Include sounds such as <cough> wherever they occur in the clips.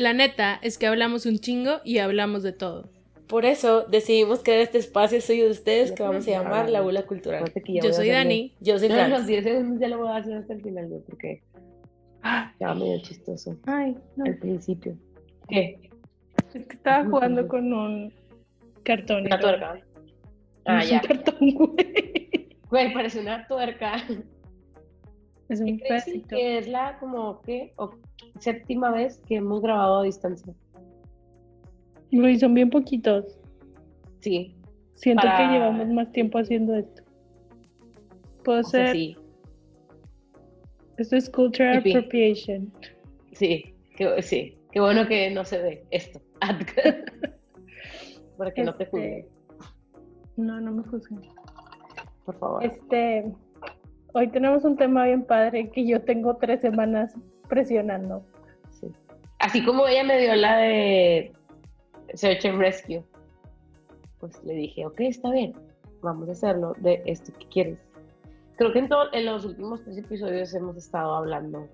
La neta es que hablamos un chingo y hablamos de todo. Por eso decidimos crear este espacio suyo de ustedes que vamos a llamar La Bula Cultural. Yo soy Dani. Yo soy No, Fran. los 10 segundos ya lo voy a hacer hasta el final, güey, porque estaba medio chistoso Ay, no. al principio. ¿Qué? Es que estaba jugando con un cartón. y Una tuerca. Ah, es ya. un cartón, <laughs> güey. Güey, parece una tuerca. Es un ¿Qué crees pedacito. que es la como que séptima vez que hemos grabado a distancia? Güey, son bien poquitos. Sí. Siento Para- que llevamos más tiempo haciendo esto. Puedo O sea, ser. sí. Esto es cultural appropriation. Sí. Qué, sí. Qué bueno que no se ve esto. <laughs> Para que no te Este, juzguen, No, no me juzguen. por favor. Este, hoy tenemos un tema bien padre que yo tengo tres semanas presionando. Sí. Así como ella me dio la de Search and Rescue, pues le dije, ok, está bien, vamos a hacerlo de esto que quieres. Creo que en, todo- en los últimos tres episodios hemos estado hablando.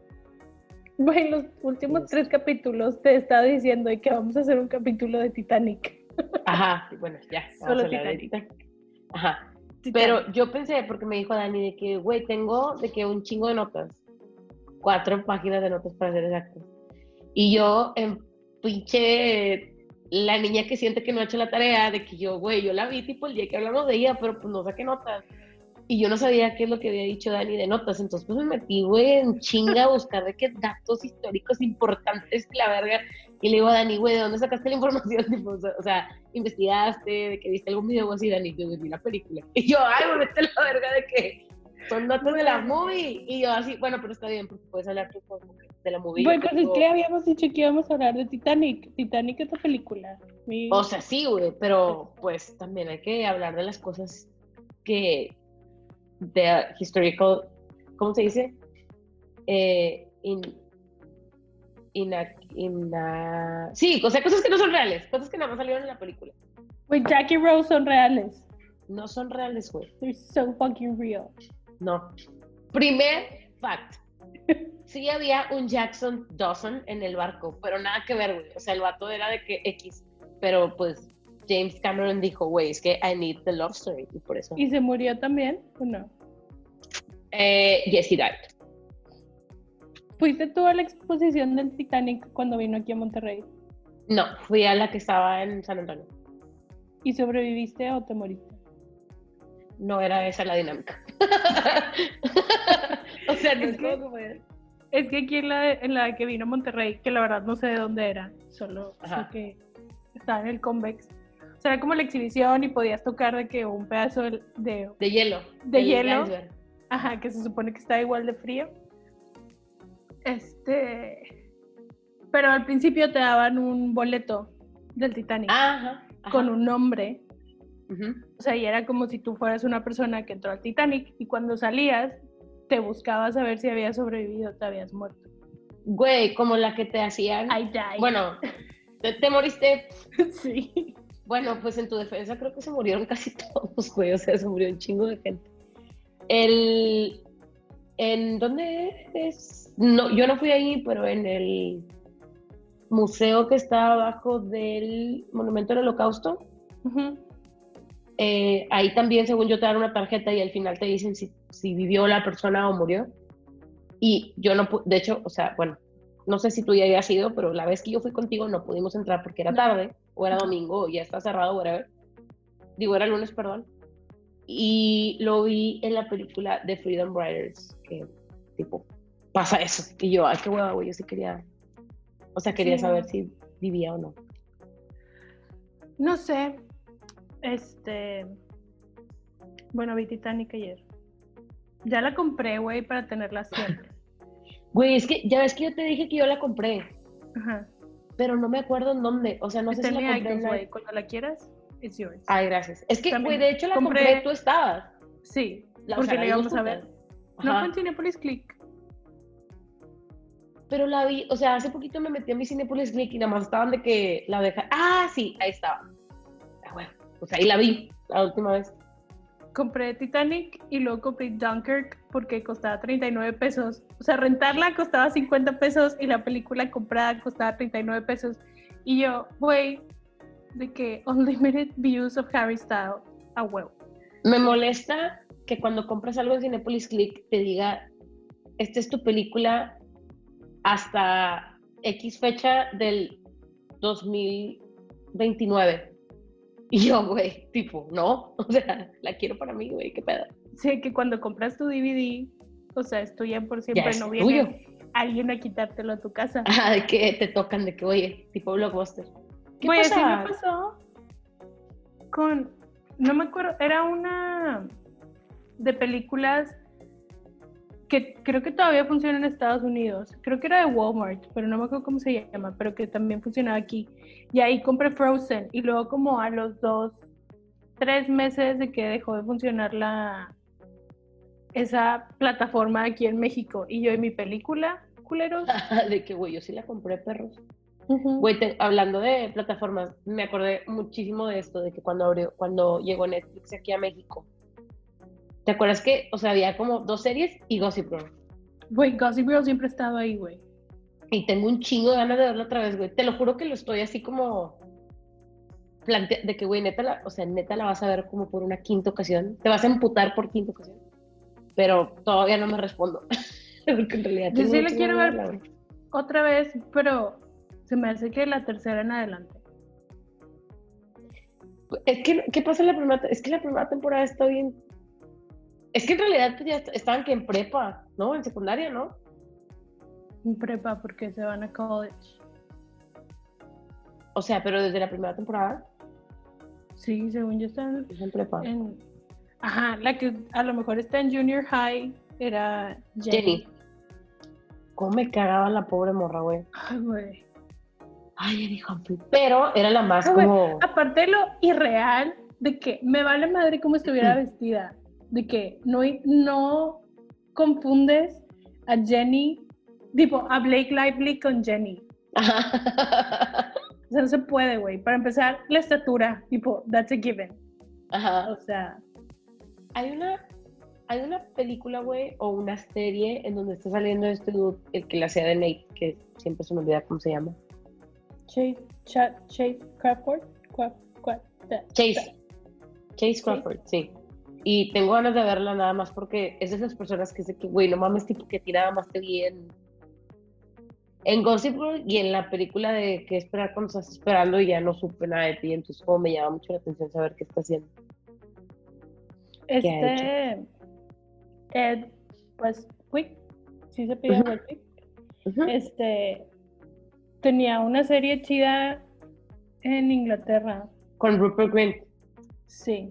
Güey, los últimos tres capítulos te he estado diciendo de que vamos a hacer un capítulo de Titanic. Ajá, bueno, ya. <laughs> vamos Solo a hablar de Titanic. Titanic. Pero yo pensé, porque me dijo Dani, de que, güey, tengo de que un chingo de notas. Cuatro páginas de notas para ser exactos. Y yo, en pinche, la niña que siente que no ha hecho la tarea, de que yo, güey, yo la vi tipo el día que hablamos de ella, pero pues no saqué notas. Y yo no sabía qué es lo que había dicho Dani de notas. Entonces, pues me metí, güey, en chinga a buscar de qué datos históricos importantes la verga. Y le digo a Dani, güey, ¿de dónde sacaste la información? <laughs> Tipo, o sea, investigaste, de que viste algún video o así, Dani, yo vi la película. <laughs> Y yo, ay, me vete la verga de que son datos de la movie. Y yo así, bueno, pero está bien, porque puedes hablar tú de la movie. Bueno, pues es que habíamos dicho que íbamos a hablar de Titanic. Titanic es la película. Mi- O sea, sí, güey, pero pues también hay que hablar de las cosas que de historical, ¿cómo se dice? Eh, in, ina- ina- sí, o sea, cosas que no son reales, cosas que nada más salieron en la película. Güey, Jack y Rose son reales. No son reales, güey. They're so fucking real. No. Primer fact. Sí había un Jackson Dawson en el barco, pero nada que ver, güey. O sea, el vato era de que X. Pero pues James Cameron dijo, güey, es que I need the love story. Y por eso. ¿Y se murió también o no? Eh, yes, he died. ¿Fuiste tú a la exposición del Titanic cuando vino aquí a Monterrey? No, fui a la que estaba en San Antonio. ¿Y sobreviviste o te moriste? No era esa la dinámica. <laughs> o sea, no Es es que- como Es que aquí en la, en la que vino a Monterrey, que la verdad no sé de dónde era, solo sé que estaba en el Convex. O sea, era como la exhibición y podías tocar de que un pedazo de, de- De hielo. De hielo. iceberg. ajá, que se supone que está igual de frío. Este, pero al principio te daban un boleto del Titanic Ajá. ajá. con un nombre. O sea, y era como si tú fueras una persona que entró al Titanic y cuando salías te buscabas a ver si habías sobrevivido o te habías muerto. Güey, como la que te hacían. I died. Bueno, te, te moriste. <laughs> sí. Bueno, pues en tu defensa creo que se murieron casi <laughs> todos, güey. O sea, se murió un chingo de gente. El. ¿En dónde es? No, yo no fui ahí, pero en el museo que está abajo del Monumento del Holocausto. Eh, ahí también, según yo, te dan una tarjeta y al final te dicen si, si vivió la persona o murió. Y yo no, de hecho, o sea, bueno, no sé si tú ya habías ido, pero la vez que yo fui contigo no pudimos entrar porque era tarde, o era domingo, o ya está cerrado, whatever. Digo, era lunes, perdón. Y lo vi en la película de Freedom Riders, que tipo, pasa eso. Y yo, ay, qué hueva, güey, yo sí quería, o sea, quería Sí. saber si vivía o no. No sé. Este. Bueno, vi Titanic ayer. Ya la compré, güey, para tenerla siempre. <laughs> Güey, es que ya ves que yo te dije que yo la compré. Ajá. pero no me acuerdo en dónde. O sea, no sé si la compré en iTunes, la- güey. Cuando la quieras, it's yours. Ay, gracias. Es que, güey, de hecho la compré, compré- tú estabas. Sí, La, porque la íbamos a ver. No fue en Cinepolis Click. Pero la vi, o sea, hace poquito me metí a mi Cinepolis Click y nada más estaban de que la deja. Ah, sí, ahí estaba. Ah, bueno, pues ahí la vi la última vez. compré Titanic y luego compré Dunkirk porque costaba 39 pesos. O sea, rentarla costaba 50 pesos y la película comprada costaba 39 pesos. Y yo, güey, de que Unlimited Views of Harry Styles a huevo. Me molesta que cuando compras algo en Cinepolis Click te diga, esta es tu película hasta X fecha del 2029. Y yo, güey, tipo, no, <laughs> o sea, la quiero para mí, güey, qué pedo. Sí, que cuando compras tu DVD, o sea, es tuya por siempre, Ya no tuyo. viene alguien a quitártelo a tu casa. <laughs> Ajá, de que te tocan, de que, oye, tipo blockbuster. ¿Qué pasa? me pasó con, no me acuerdo, era una de películas que creo que todavía funciona en Estados Unidos. Creo que era de Walmart, pero no me acuerdo cómo se llama, pero que también funcionaba aquí. Y ahí compré Frozen y luego como a los dos, tres meses de que dejó de funcionar la esa plataforma aquí en México y yo en mi película, culeros. <laughs> de que, güey, yo sí la compré, perros. Güey, hablando de plataformas, me acordé muchísimo de esto, de que cuando abrió, cuando llegó Netflix aquí a México. ¿Te acuerdas que, o sea, había como dos series y Gossip Girl? Güey, Gossip Girl siempre ha estado ahí, güey. Y tengo un chingo de ganas de verla otra vez, güey. Te lo juro que lo estoy así como plantea de que, güey, neta, la, o sea, neta la vas a ver como por una quinta ocasión. Te vas a emputar por quinta ocasión. Pero todavía no me respondo. <laughs> Porque en realidad Yo sí la quiero ver. güey. Otra vez, pero se me hace que la tercera en adelante. Es que, ¿qué pasa en la primera? Es que la primera temporada está bien. Es que en realidad pues, ya est- estaban que en prepa, ¿no? En secundaria, ¿no? En prepa porque se van a college. O sea, pero desde la primera temporada Sí, según yo están es en prepa. en... Ajá, la que a lo mejor está en junior high era Jenny. Jenny. ¿Cómo me cagaba la pobre morra, güey? Ay, güey. Ay, Jenny Humphrey. Pero era la más como. Aparte de lo irreal de que me vale madre cómo estuviera vestida. De que no, no confundes a Jenny, tipo, a Blake Lively con Jenny. Ajá. O sea, no se puede, güey. Para empezar, la estatura, tipo, that's a given. Ajá. O sea, Hay una, hay una película, güey, o una serie en donde está saliendo este dude, el que la hacía de Nate, que siempre se me olvida cómo se llama. Chase, Cha- Chase Crawford. Chase. Chase Crawford, sí. Y tengo ganas de verla nada más porque es de esas personas que sé que, güey, no mames, tipo que a ti nada más te vi en, en Gossip Girl y en la película de qué esperar cuando estás esperando y ya no supe nada de ti. Entonces, como me llama mucho la atención saber qué está haciendo. Este. Ed Westwick. Sí se pide. Westwick. Este. Tenía una serie chida en Inglaterra. Con Rupert Grint, Sí.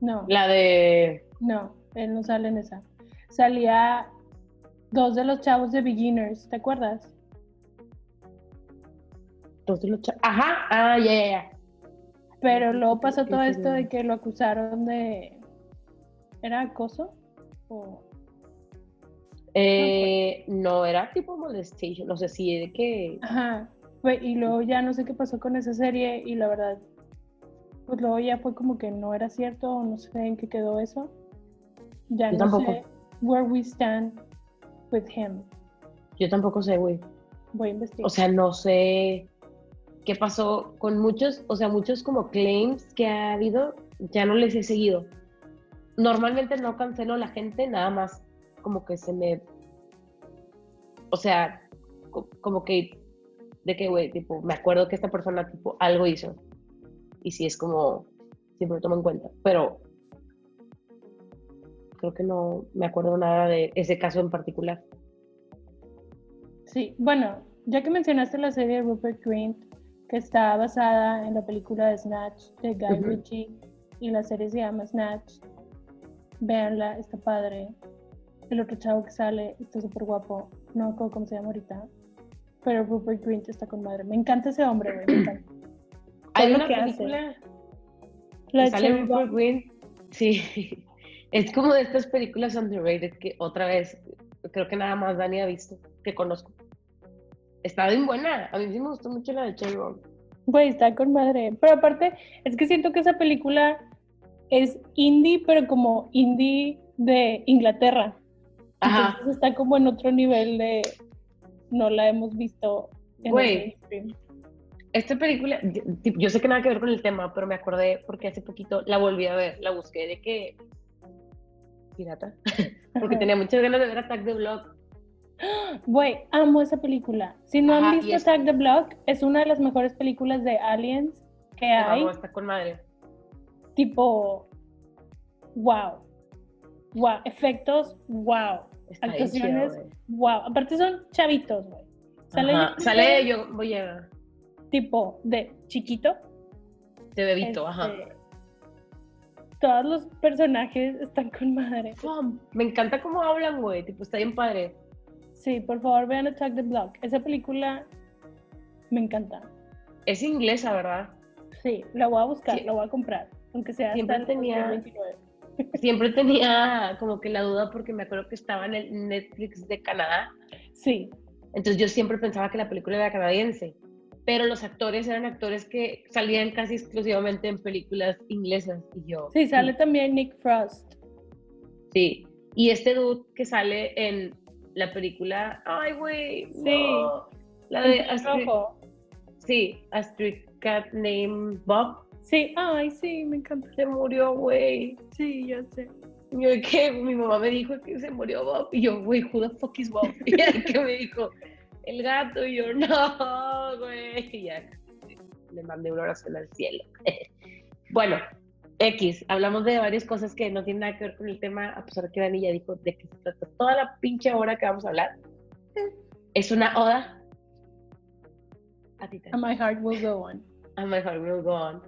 No, la de. no, él no sale en esa. Salía dos de los chavos de Beginners, ¿te acuerdas? Dos de los cha- Ajá, ah, ya, ya, ya. Pero luego pasó todo esto de que lo acusaron de. ¿Era acoso? O- Eh, no, era tipo molestation, no sé si de que. Ajá. Y luego ya no sé qué pasó con esa serie y la verdad, pues luego ya fue como que no era cierto o no sé en qué quedó eso. Ya Yo no tampoco. sé where we stand with him. Yo tampoco sé, güey. Voy a investigar. O sea, no sé qué pasó con muchos, o sea, muchos como claims que ha habido, ya no les he seguido. Normalmente no cancelo a la gente, nada más como que se me, o sea, co- como que, de que, güey, tipo, me acuerdo que esta persona, tipo, algo hizo. Y sí es como, siempre lo tomo en cuenta, pero creo que no me acuerdo nada de ese caso en particular. Sí, bueno, ya que mencionaste la serie de Rupert Grint, que está basada en la película de Snatch de Guy Ujú. Ritchie, y la serie se llama Snatch, véanla, está padre. El otro chavo que sale está súper guapo, no me acuerdo cómo se llama ahorita, pero Rupert Grint está con madre. Me encanta ese hombre, güey, me encanta. Hay una hace. película La que sale Rupert. Grint, sí, <laughs> es como de estas películas underrated que otra vez, creo que nada más Dani ha visto, que conozco. Está bien buena, a mí sí me gustó mucho la de Cherry Bomb. Güey, está con madre. Pero aparte, es que siento que esa película es indie, pero como indie de Inglaterra. Ajá. Entonces está como en otro nivel de no la hemos visto en Güey. el mainstream. Esta película, yo, sé que nada que ver con el tema, pero me acordé porque hace poquito la volví a ver, la busqué de que pirata, <laughs> porque tenía muchas ganas de ver Attack the Block. Güey, amo esa película. Si no Ajá, han visto es- Attack the Block, es una de las mejores películas de Aliens que hay. No, está con madre. Tipo, wow. Wow. Efectos, wow. Está Actuaciones, wow. Aparte son chavitos, güey. Sale, Ajá, Sale yo, voy a tipo de chiquito. de bebito, ajá. Este, Todos los personajes están con madre. Me encanta cómo hablan, güey, tipo, está bien padre. Sí, por favor vean Attack the Block. Esa película me encanta. Es inglesa, ¿verdad? Sí, la voy a buscar, Sí. la voy a comprar. Aunque sea hasta Siempre el tenía- 2029. <laughs> Siempre tenía como que la duda porque me acuerdo que estaba en el Netflix de Canadá, Sí, entonces yo siempre pensaba que la película era canadiense, pero los actores eran actores que salían casi exclusivamente en películas inglesas y yo. sí, sale también Nick Frost. Sí, y este dude que sale en la película, ay güey, Sí. no, la de Astrid, rojo. sí, Astrid Cat Name Bob, Sí, ay, sí, me encanta. se murió, güey. Sí, yo sé. Yo que mi mamá me dijo que se murió Bob. Y yo, güey, who the fuck is Bob? <laughs> Y que me dijo, el gato. Y yo, <laughs> no, güey. Y ya le mandé una oración al cielo. <laughs> bueno, X, hablamos de varias cosas que no tienen nada que ver con el tema, a pesar de que Dani ya dijo de qué se trata toda la pinche hora que vamos a hablar. Es una oda a ti, And my heart will go on. A My Heart Will Go On.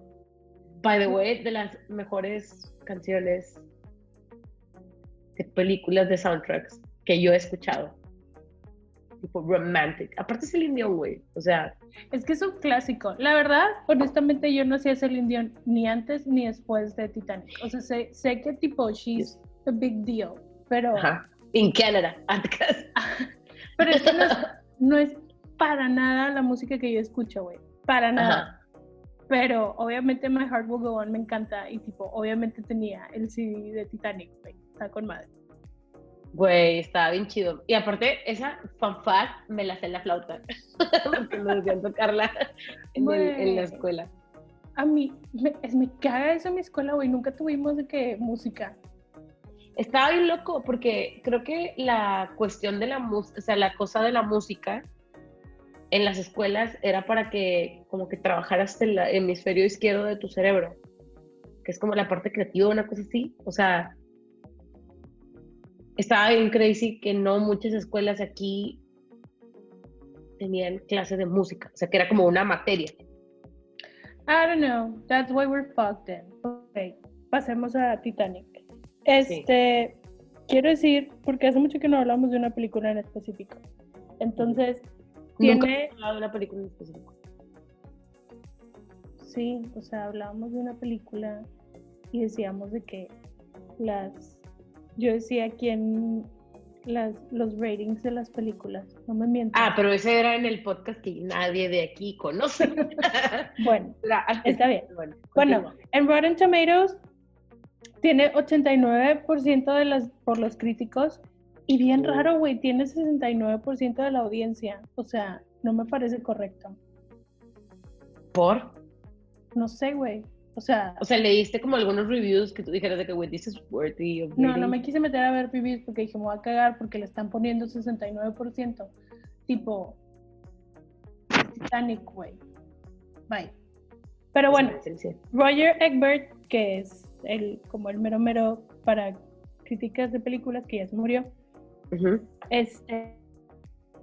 By the way, de las mejores canciones de películas de soundtracks que yo he escuchado. Tipo romantic. Aparte es el indio, güey. O sea, Es que es un clásico. La verdad, honestamente, yo no hacía ese Indian ni antes ni después de Titanic. O sea, sé, sé que tipo, she's a big deal. Pero, ajá. In Canada. <laughs> <laughs> pero esto no es, no es para nada la música que yo escucho, güey. Para nada. Ajá. Pero obviamente My Heart Will Go On me encanta. Y tipo, obviamente tenía el CD de Titanic, güey. Está con madre. Güey, estaba bien chido. Y aparte, esa fanfare me la sé en la flauta. <laughs> Porque me decían tocarla en, el- en la escuela. A mí, me, es, me caga eso en mi escuela, güey. Nunca tuvimos de que música. Estaba bien loco porque creo que la cuestión de la música, o sea, la cosa de la música en las escuelas era para que como que trabajaras el hemisferio izquierdo de tu cerebro, que es como la parte creativa, una cosa así. O sea, estaba bien crazy que no muchas escuelas aquí tenían clases de música, o sea, que era como una materia. I don't know. That's why we're fucked then. Ok, pasemos a Titanic. Este, quiero decir, porque hace mucho que no hablamos de una película en específico. Entonces, Nunca tiene, he hablado de una película en específico. sí, o sea, hablábamos de una película y decíamos de que las, yo decía quién, las, los ratings de las películas, no me miento. Ah, pero ese era en el podcast que nadie de aquí conoce. <laughs> Bueno. <laughs> Está bien. Bueno, en Rotten Tomatoes tiene 89% de las por los críticos y bien raro, güey, tiene 69% de la audiencia. O sea, no me parece correcto. ¿Por? No sé, güey. O sea, O sea, leíste como algunos reviews que tú dijeras de que, güey, this is worthy of no, no me quise meter a ver reviews porque dije, me voy a cagar porque le están poniendo 69%. Tipo, Titanic, güey. Bye. Pero bueno. Roger Egbert, que es el, como el mero mero para críticas de películas, que ya se murió, este,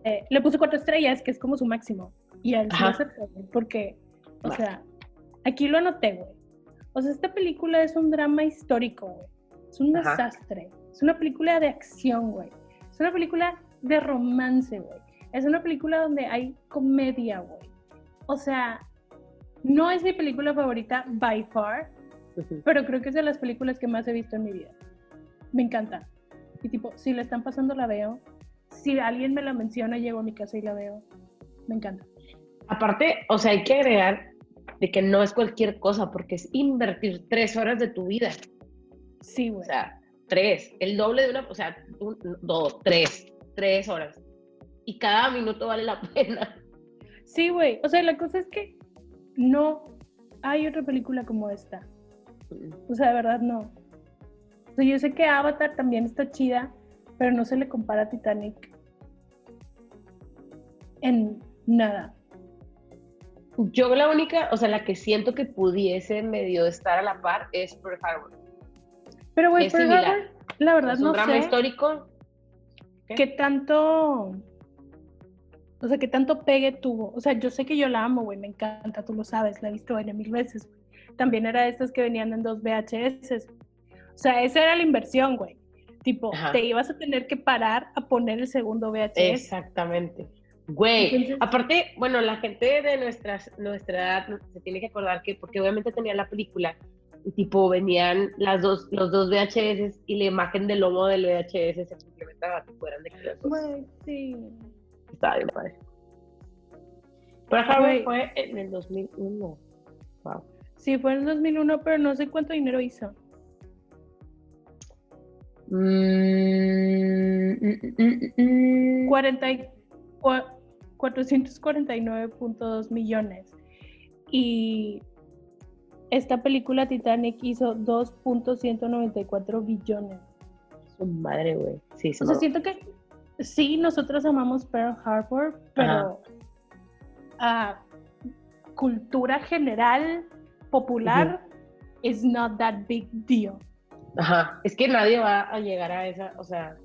eh, le puso cuatro estrellas, que es como su máximo. Y él lo Ajá. aceptó, porque, o sea, aquí lo anoté, güey. O sea, esta película es un drama histórico, güey. Es un Ajá. desastre. Es una película de acción, güey. Es una película de romance, güey. Es una película donde hay comedia, güey. O sea, no es mi película favorita by far, pero creo que es de las películas que más he visto en mi vida. Me encanta. Y tipo, si la están pasando la veo. Si alguien me la menciona, llego a mi casa y la veo. Me encanta. Aparte, o sea, hay que agregar de que no es cualquier cosa, porque es invertir tres horas de tu vida. Sí, O güey. sea, tres, el doble de una, o sea, un- dos, tres, tres horas. Y cada minuto vale la <laughs> pena. Sí, güey. O sea, la cosa es que no hay otra película como esta. O sea, de verdad no. O sea, yo sé que Avatar también está chida, pero no se le compara a Titanic en nada. Yo la única, o sea, la que siento que pudiese medio estar a la par es Pearl Harbor. Pero, güey, Pearl similar. Harbor, la verdad Es un no drama sé histórico. ¿Qué? qué tanto, o sea, qué tanto pegue tuvo. O sea, yo sé que yo la amo, güey, me encanta, tú lo sabes, la he visto N mil veces. También era de estas que venían en dos VHS. O sea, esa era la inversión, güey. Tipo, Ajá. te ibas a tener que parar a poner el segundo VHS. Exactamente. Güey, Entonces- aparte, bueno, la gente de nuestras, nuestra edad se tiene que acordar que, porque obviamente tenía la película, y tipo venían las dos, los dos VHS y la imagen del lomo del VHS se complementaba, que fueran de. Güey, sí. Estaba bien padre. Güey. fue en el 2001. Wow. Sí, fue en el 2001, pero no sé cuánto dinero hizo. Mm, mm, mm, mm. 40 y cua- 449.2 millones. Y esta película Titanic hizo 2.194 billones. Su madre, güey. Sí, O sea, siento que sí, nosotros amamos Pearl Harbor, pero a cultura general, popular, is not that big deal. Ajá. Es que nadie va a llegar a esa, o sea,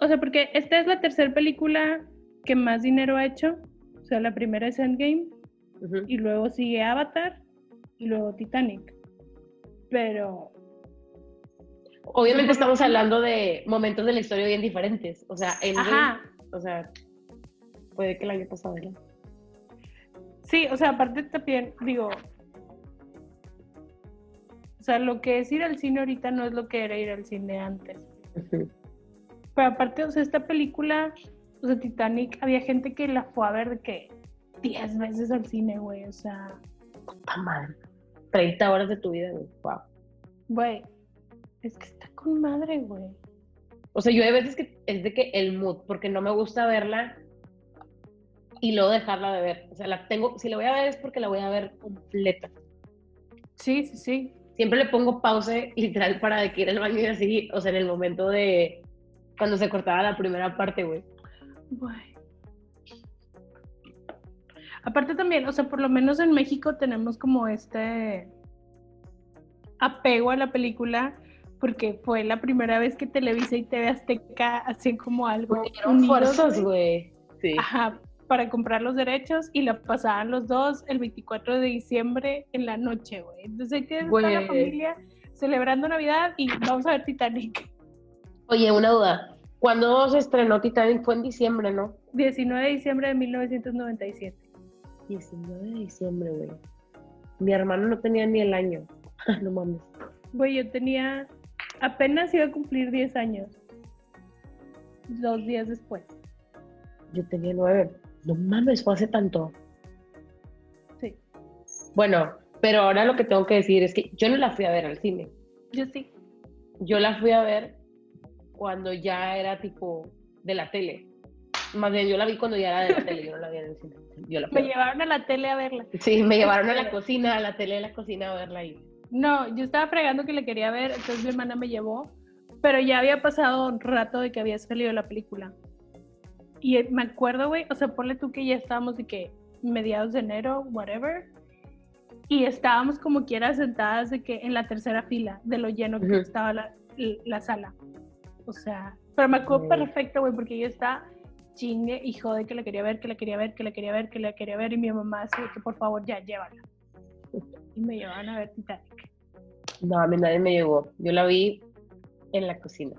O sea, porque esta es la tercera película que más dinero ha hecho. O sea, la primera es Endgame, y luego sigue Avatar, y luego Titanic. Pero, Obviamente estamos hablando de momentos de la historia bien diferentes. O sea, Endgame, ajá, o sea, puede que el año pasado era. sí, o sea, aparte también, digo, o sea, lo que es ir al cine ahorita no es lo que era ir al cine antes. Pero aparte, o sea, esta película, o sea, Titanic, había gente que la fue a ver de que 10 veces al cine, güey, o sea, Puta madre. 30 horas de tu vida, güey. Wow. güey, es que está con madre, güey. O sea, yo hay veces que es de que el mood, porque no me gusta verla y luego dejarla de ver. O sea, la tengo, si la voy a ver es porque la voy a ver completa. Sí, sí, sí. Siempre le pongo pause literal para de que ir al baño y así, o sea, en el momento de cuando se cortaba la primera parte, güey. Aparte también, o sea, por lo menos en México tenemos como este apego a la película porque fue la primera vez que Televisa y TV Azteca hacían como algo unidos, fuerzas, güey. Sí. ajá, para comprar los derechos y la pasaban los dos el 24 de diciembre en la noche, güey. Entonces ahí tienes toda la familia celebrando Navidad y vamos a ver Titanic. Oye, una duda. ¿Cuándo se estrenó Titanic? Fue en diciembre, ¿no? 19 de diciembre de 1997. 19 de diciembre, güey. Mi hermano no tenía ni el año. <laughs> no mames. Güey, yo tenía, apenas iba a cumplir 10 años. Dos días después. Yo tenía nueve. No mames, fue hace tanto. Sí, Bueno, pero ahora lo que tengo que decir es que yo no la fui a ver al cine. yo sí. Yo la fui a ver cuando ya era tipo de la tele. Más bien, yo la vi cuando ya era de la tele, yo no la vi en el cine. Yo la Me llevaron a la tele a verla. Sí, me llevaron a la cocina, a la tele de la cocina a verla ahí. No, yo estaba fregando que la quería ver, entonces mi hermana me llevó, pero ya había pasado un rato de que había salido la película. Y me acuerdo, güey, o sea, ponle tú que ya estábamos de que mediados de enero, whatever, y estábamos como quiera sentadas de que en la tercera fila, de lo lleno que Ujú. estaba la, la sala. O sea, pero me acuerdo perfecto, güey, porque yo estaba chingue y jode que la quería ver, que la quería ver, que la quería ver, que la quería ver, y mi mamá así que por favor ya, llévala. <laughs> Y me llevaban a ver Titanic. No, a mí nadie me llevó. Yo la vi en la cocina.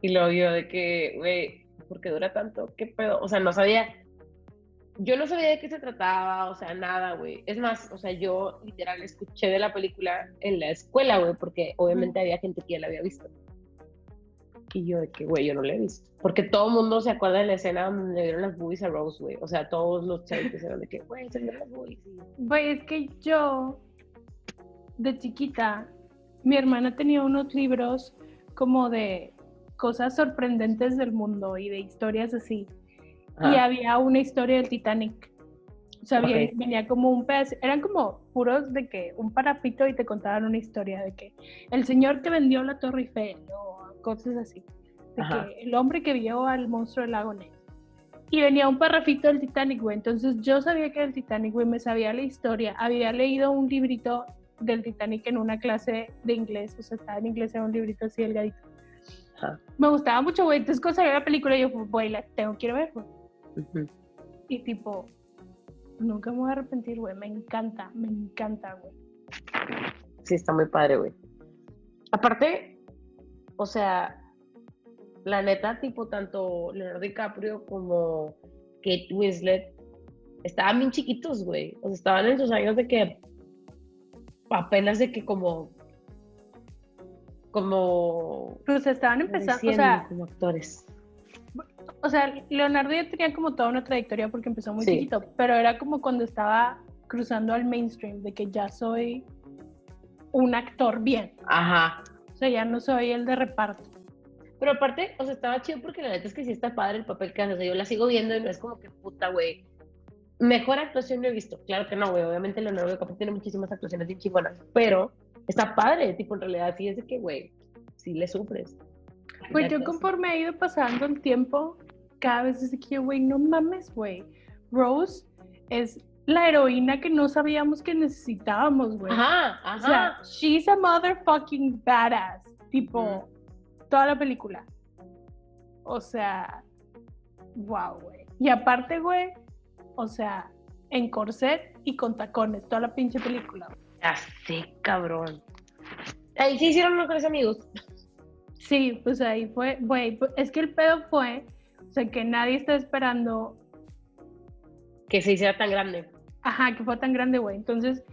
Y luego yo de que, güey, ¿por qué dura tanto? ¿Qué pedo? O sea, no sabía. Yo no sabía de qué se trataba, o sea, nada, güey. Es más, o sea, yo literal escuché de la película en la escuela, güey, porque obviamente había gente que ya la había visto. Y yo de que, güey, yo no la he visto. Porque todo el mundo se acuerda de la escena donde le dieron las boobies a Rose, güey. O sea, todos los chavos eran de que, güey, se dieron las boobies. Güey, es que yo, de chiquita, mi hermana tenía unos libros como de cosas sorprendentes del mundo y de historias así. Y había una historia del Titanic. O sea, había- Ok. venía como un pedazo, eran como puros de que un parapito y te contaban una historia de que el señor que vendió la Torre Eiffel o cosas así. De Ajá. que el hombre que vio al monstruo del lago Ness. Y venía un parrafito del Titanic, güey. Entonces yo sabía que era el Titanic, güey, me sabía la historia. Había leído un librito del Titanic en una clase de inglés, o sea, estaba en inglés, era un librito así delgadito. Ajá. Me gustaba mucho, güey. Entonces cuando salió la película yo, güey, la tengo a ver, güey. Y tipo, nunca me voy a arrepentir, güey. Me encanta, me encanta, güey. Sí, está muy padre, güey. Aparte, o sea, la neta, tipo, tanto Leonardo DiCaprio como Kate Winslet estaban bien chiquitos, güey. O sea, estaban en sus años de que apenas de que como como Pues estaban empezando, o sea, como actores. o sea, Leonardo ya tenía como toda una trayectoria porque empezó muy Sí. chiquito, pero era como cuando estaba cruzando al mainstream, de que ya soy un actor bien. Ajá. O sea, ya no soy el de reparto. Pero aparte, o sea, estaba chido porque la neta es que sí está padre el papel que hace. O sea, yo la sigo viendo y no es como que puta, güey. Mejor actuación no he visto. Claro que no, güey. Obviamente Leonardo DiCaprio tiene muchísimas actuaciones bien chingonas. Pero está padre, tipo, en realidad sí es de que, güey, sí le sufres. Pues yo conforme ha ido pasando el tiempo, cada vez es de que, güey, no mames, güey. Rose es la heroína que no sabíamos que necesitábamos, güey. Ajá, O sea, ajá. she's a motherfucking badass. Tipo, toda la película. O sea, wow, güey. Y aparte, güey, o sea, en corset y con tacones, toda la pinche película. sé, cabrón. Ahí sí hicieron mejores amigos. Sí, pues ahí fue, güey, pues, es que el pedo fue, o sea, que nadie está esperando, Que se hiciera tan grande. Ajá, que fue tan grande, güey. Entonces,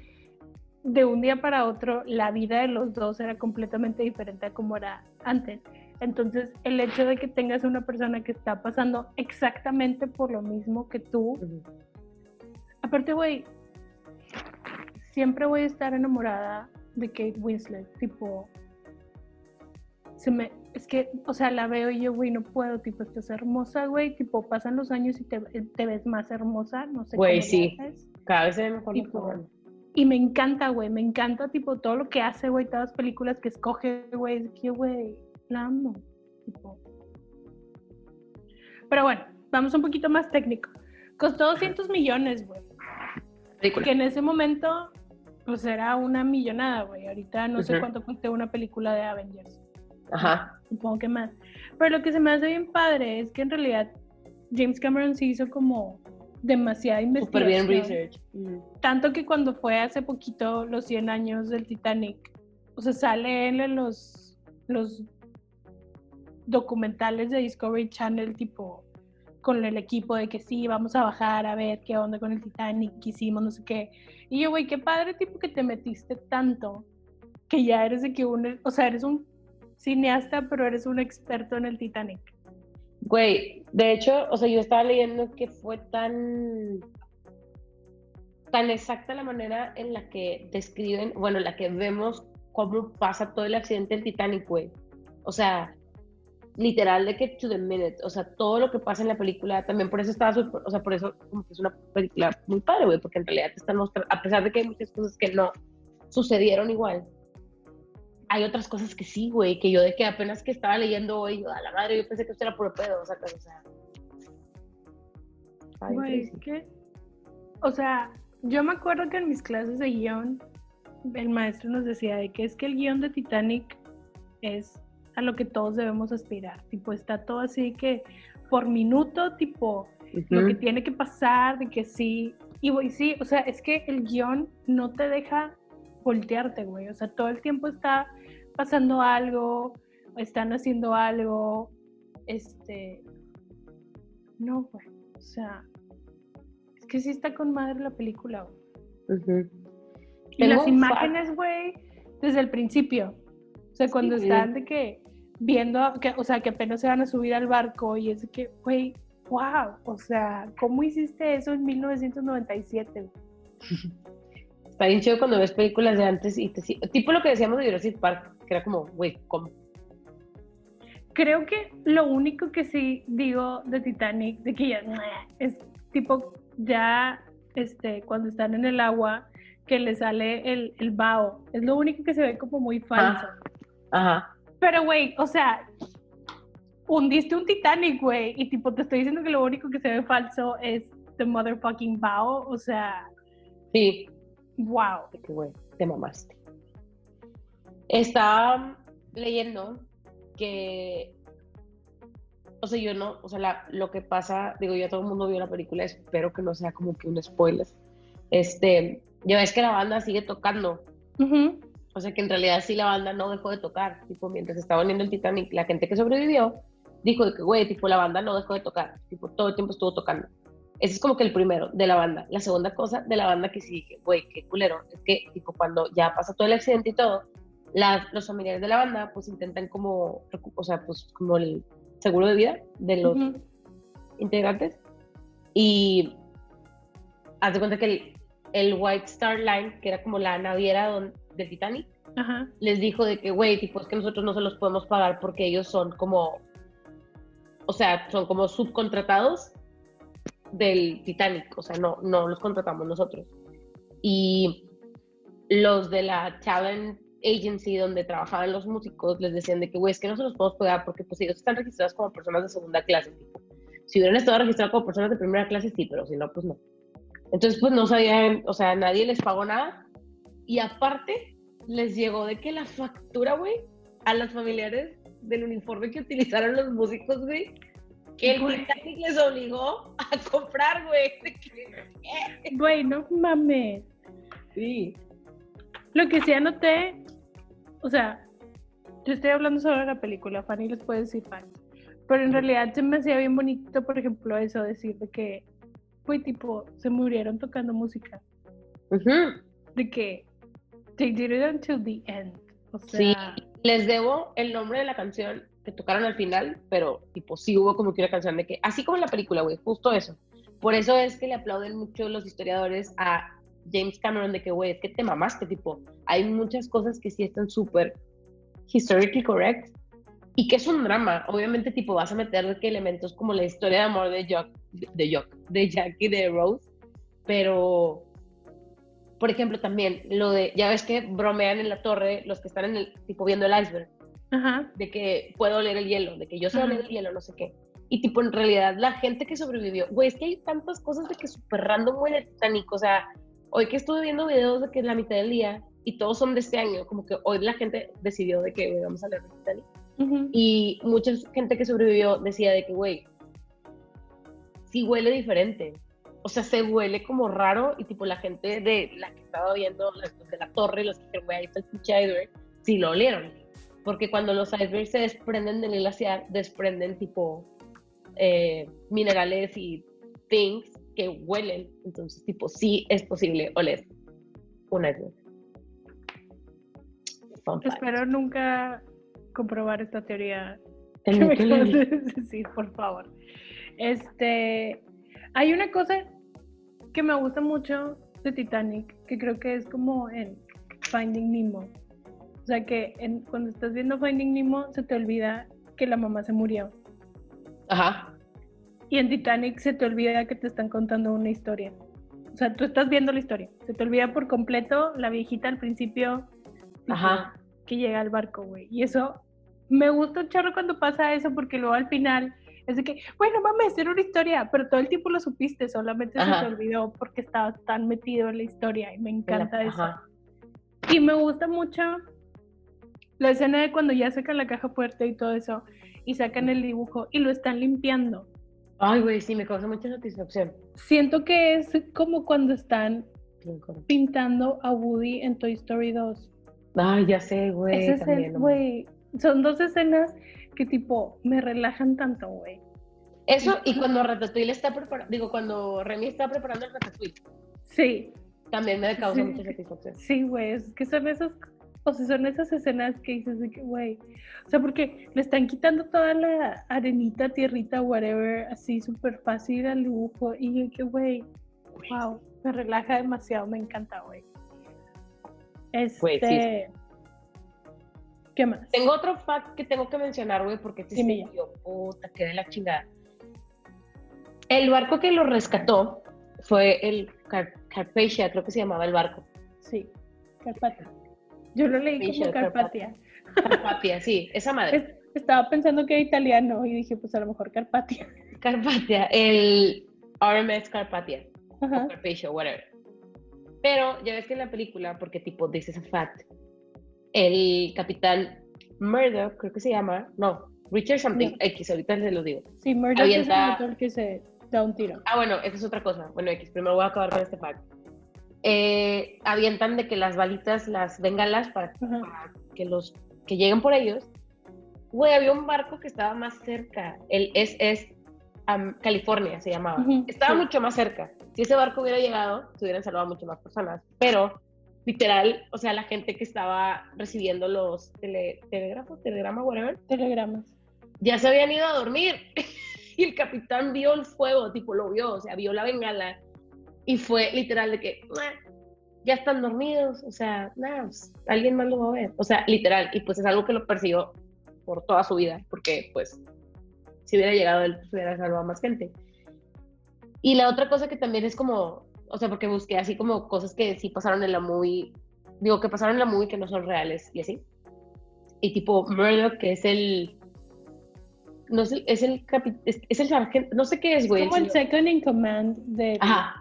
de un día para otro, la vida de los dos era completamente diferente a como era antes. Entonces, el hecho de que tengas una persona que está pasando exactamente por lo mismo que tú, aparte, güey, siempre voy a estar enamorada de Kate Winslet, tipo, se me, es que, o sea, la veo y yo, güey, no puedo, tipo, estás hermosa, güey, tipo, pasan los años y te, te ves más hermosa, no sé Güey, sí. haces. Cada vez se ve mejor. Tipo. Y me encanta, güey, me encanta, tipo, todo lo que hace, güey, todas las películas que escoge, güey, es que, güey, la amo, tipo. Pero bueno, vamos un poquito más técnico. Costó 200 millones, güey. Que en ese momento, pues era una millonada, güey. Ahorita no sé cuánto costó una película de Avengers. Ajá. Supongo que más. Pero lo que se me hace bien padre es que en realidad James Cameron se hizo como demasiada Súper bien investigación. research. Tanto que cuando fue hace poquito los 100 años del Titanic, o sea, sale él en los, los documentales de Discovery Channel, tipo, con el equipo de que sí, vamos a bajar a ver qué onda con el Titanic, qué hicimos, no sé qué. Y yo, güey, qué padre, tipo, que te metiste tanto, que ya eres de que un, o sea, eres un cineasta, pero eres un experto en el Titanic. Güey, de hecho, o sea, yo estaba leyendo que fue tan tan exacta la manera en la que describen, bueno, en la que vemos cómo pasa todo el accidente del Titanic, güey. O sea, literal de que to the minute, o sea, todo lo que pasa en la película, también por eso estaba súper, o sea, por eso como que es una película muy padre, güey, porque en realidad te están mostrando, a pesar de que hay muchas cosas que no sucedieron igual, hay otras cosas que sí, güey, que yo de que apenas que estaba leyendo hoy, yo, a la madre, yo pensé que esto era puro pedo, o sea, o sea. Güey, que, o sea, yo me acuerdo que en mis clases de guion, el maestro nos decía de que es que el guion de Titanic es a lo que todos debemos aspirar. Tipo, está todo así que por minuto, tipo, lo que tiene que pasar, de que sí. Y güey, sí, o sea, es que el guion no te deja voltearte, güey. O sea, todo el tiempo está pasando algo, están haciendo algo. Este. No, güey. O sea, es que sí está con madre la película, güey. Y Tengo las imágenes, güey, desde el principio. O sea, cuando Sí. están de que viendo, que, o sea, que apenas se van a subir al barco y es que, güey, wow, o sea, ¿cómo hiciste eso en 1997? <laughs> Está bien chido cuando ves películas de antes y te tipo lo que decíamos de Jurassic Park, que era como, güey, ¿cómo? Creo que lo único que sí digo de Titanic, de que ya es tipo ya este cuando están en el agua que le sale el, el vaho, es lo único que se ve como muy falso. Ajá. Pero güey, o sea, hundiste un Titanic, güey, y tipo te estoy diciendo que lo único que se ve falso es the motherfucking bow, o sea. Sí. Wow. Qué güey, te mamaste. Estaba leyendo que, o sea, yo no, o sea, lo que pasa, digo, ya todo el mundo vio la película, espero que no sea como que un spoiler. Este, ya ves que la banda sigue tocando. O sea, que en realidad sí la banda no dejó de tocar. Tipo, mientras estaba viendo el Titanic, la gente que sobrevivió dijo que, güey, tipo, la banda no dejó de tocar, tipo, todo el tiempo estuvo tocando. Ese es como que el primero de la banda. La segunda cosa de la banda que sí dije, güey, qué culero, es que, tipo, cuando ya pasa todo el accidente y todo, las, los familiares de la banda, pues intentan como, o sea, pues como el seguro de vida de los integrantes. Y haz de cuenta que el, el, White Star Line, que era como la naviera de Titanic, les dijo de que, güey, tipo, es que nosotros no se los podemos pagar porque ellos son como o sea, son como subcontratados del Titanic, o sea, no, no los contratamos nosotros. Y los de la Talent Agency donde trabajaban los músicos les decían de que, güey, es que no se los podemos pagar porque pues ellos están registrados como personas de segunda clase. Tipo. Si hubieran estado registrados como personas de primera clase, sí, pero si no, pues no. Entonces, pues no sabían, o sea, nadie les pagó nada. Y aparte, les llegó de que la factura, güey, a los familiares del uniforme que utilizaron los músicos, güey, que el Titanic les obligó a comprar, güey. <laughs> Güey, no mames. Sí. Lo que sí anoté, o sea, yo estoy hablando sobre la película, Fanny les puede decir Fanny, pero en realidad se me hacía bien bonito, por ejemplo, eso, decir de que, fue tipo, se murieron tocando música. De que, they did it until the end. O sea, sí les debo el nombre de la canción que tocaron al final, pero tipo sí hubo como que una canción de que, así como en la película, güey, justo eso. Por eso es que le aplauden mucho los historiadores a James Cameron de que, güey, es que te mamaste, tipo, hay muchas cosas que sí están súper historically correct y que es un drama. Obviamente, tipo, vas a meter de que elementos como la historia de amor de Jack, de Jack, de Jack y de Rose, pero por ejemplo, también lo de, ya ves que bromean en la torre los que están en el, tipo viendo el iceberg, de que puedo oler el hielo, de que yo sé oler el hielo, no sé qué. Y tipo, en realidad, la gente que sobrevivió, güey, es que hay tantas cosas de que súper random, güey, de Titanic, o sea, hoy que estuve viendo videos de que es la mitad del día y todos son de este año, como que hoy la gente decidió de que, vamos a leer Titanic. Y mucha gente que sobrevivió decía de que, güey, sí huele diferente o sea, se huele como raro y tipo la gente de la que estaba viendo, de la torre, los que dijeron, güey, ahí está el pinche iceberg, sí lo olieron. Porque cuando los icebergs se desprenden del glaciar, desprenden tipo eh, minerales y things que huelen. Entonces, tipo, sí es posible oler un iceberg. Espero nunca comprobar esta teoría. Por favor. Este, hay una cosa que me gusta mucho de Titanic, que creo que es como en Finding Nemo. O sea, que cuando estás viendo Finding Nemo se te olvida que la mamá se murió. Ajá. Y en Titanic se te olvida que te están contando una historia. O sea, tú estás viendo la historia. Se te olvida por completo la viejita al principio. Ajá. Que llega al barco, güey. Y eso me gusta un chorro cuando pasa eso porque luego al final es de que, bueno, mames, era una historia, pero todo el tiempo lo supiste, solamente se te olvidó porque estabas tan metido en la historia y me encanta eso. Y me gusta mucho la escena de cuando ya sacan la caja fuerte y todo eso y sacan el dibujo y lo están limpiando. Ay, güey, sí, me causa mucha satisfacción. Siento que es como cuando están pintando a Woody en Toy Story 2. Ay, ya sé, güey. Ese es el, güey. Son dos escenas que tipo me relajan tanto, güey. Eso y cuando Ratatouille está preparando, digo, cuando Remy está preparando el Ratatouille. Sí. También me causa mucha satisfacción. Sí, güey, es que son esos o sea, son esas escenas que dices de que, güey, o sea, porque le están quitando toda la arenita, tierrita, whatever, así súper fácil al dibujo, y yo que, güey, wow, me relaja demasiado, me encanta, güey. Este... ¿Qué más? Tengo otro fact que tengo que mencionar, güey, porque este Dime sí, yo, puta, quedé de la chingada. El barco que lo rescató fue el Car- Carpathia, creo que se llamaba el barco. Sí, Carpatia. Yo lo leí como Carpatia. Carpathia, sí, esa madre. Es- Estaba pensando que era italiano y dije, pues a lo mejor Carpatia. Carpathia, el RMS Carpathia, o Ajá. Carpathia, whatever. Pero ya ves que en la película, porque tipo, this is a fact, el capitán Murdoch, creo que se llama, no, Richard something, No. X, ahorita se lo digo. Sí, Murdoch es el que se da un tiro. Ah, bueno, esa es otra cosa. Bueno, X, primero voy a acabar con este fact. Eh, avientan de que las balitas, las bengalas para, para que los que lleguen por ellos. Güey, había un barco que estaba más cerca. El SS am, California se llamaba. Ujú, estaba sí. mucho más cerca. Si ese barco hubiera llegado, se hubieran salvado mucho más personas. Pero, literal, o sea, la gente que estaba recibiendo los tele, telégrafos, telegrama, whatever, Telegramas. ya se habían ido a dormir. <laughs> y el capitán vio el fuego, tipo lo vio, o sea, vio la bengala. Y fue literal de que, "Mua, ya están dormidos, o sea, nada, pues, alguien más lo va a ver. O sea, literal. Y pues es algo que lo persiguió por toda su vida, porque pues si hubiera llegado él, pues, hubiera salvado a más gente. Y la otra cosa que también es como, o sea, porque busqué así como cosas que sí pasaron en la movie, digo, que pasaron en la movie que no son reales y así. Y tipo Murdoch, que es el, no sé, es el capi- es, es el sargento, no sé qué es, güey. Como el señor. second in command de... Ajá,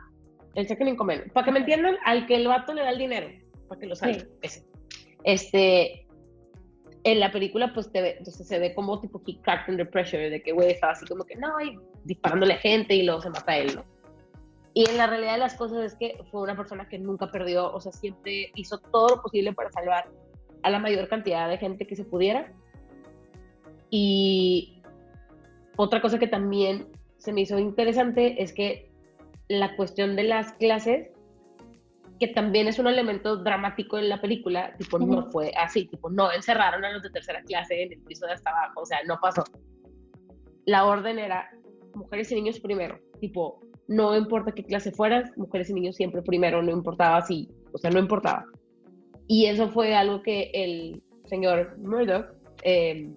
el second in command. Para que me entiendan, al que el vato le da el dinero, para que lo salve. Sí. Este, en la película, pues te ve, entonces se ve como tipo he cracked under pressure, de que güey estaba así como que no, y disparándole a gente y luego se mata a él, ¿no? Y en la realidad de las cosas es que fue una persona que nunca perdió, o sea, siempre hizo todo lo posible para salvar a la mayor cantidad de gente que se pudiera. Y otra cosa que también se me hizo interesante es que la cuestión de las clases, que también es un elemento dramático en la película, tipo, no fue así, tipo, no encerraron a los de tercera clase en el piso de hasta abajo, o sea, no pasó. La orden era mujeres y niños primero, tipo, no importa qué clase fueras, mujeres y niños siempre primero, no importaba si, o sea, no importaba. Y eso fue algo que el señor Murdoch eh,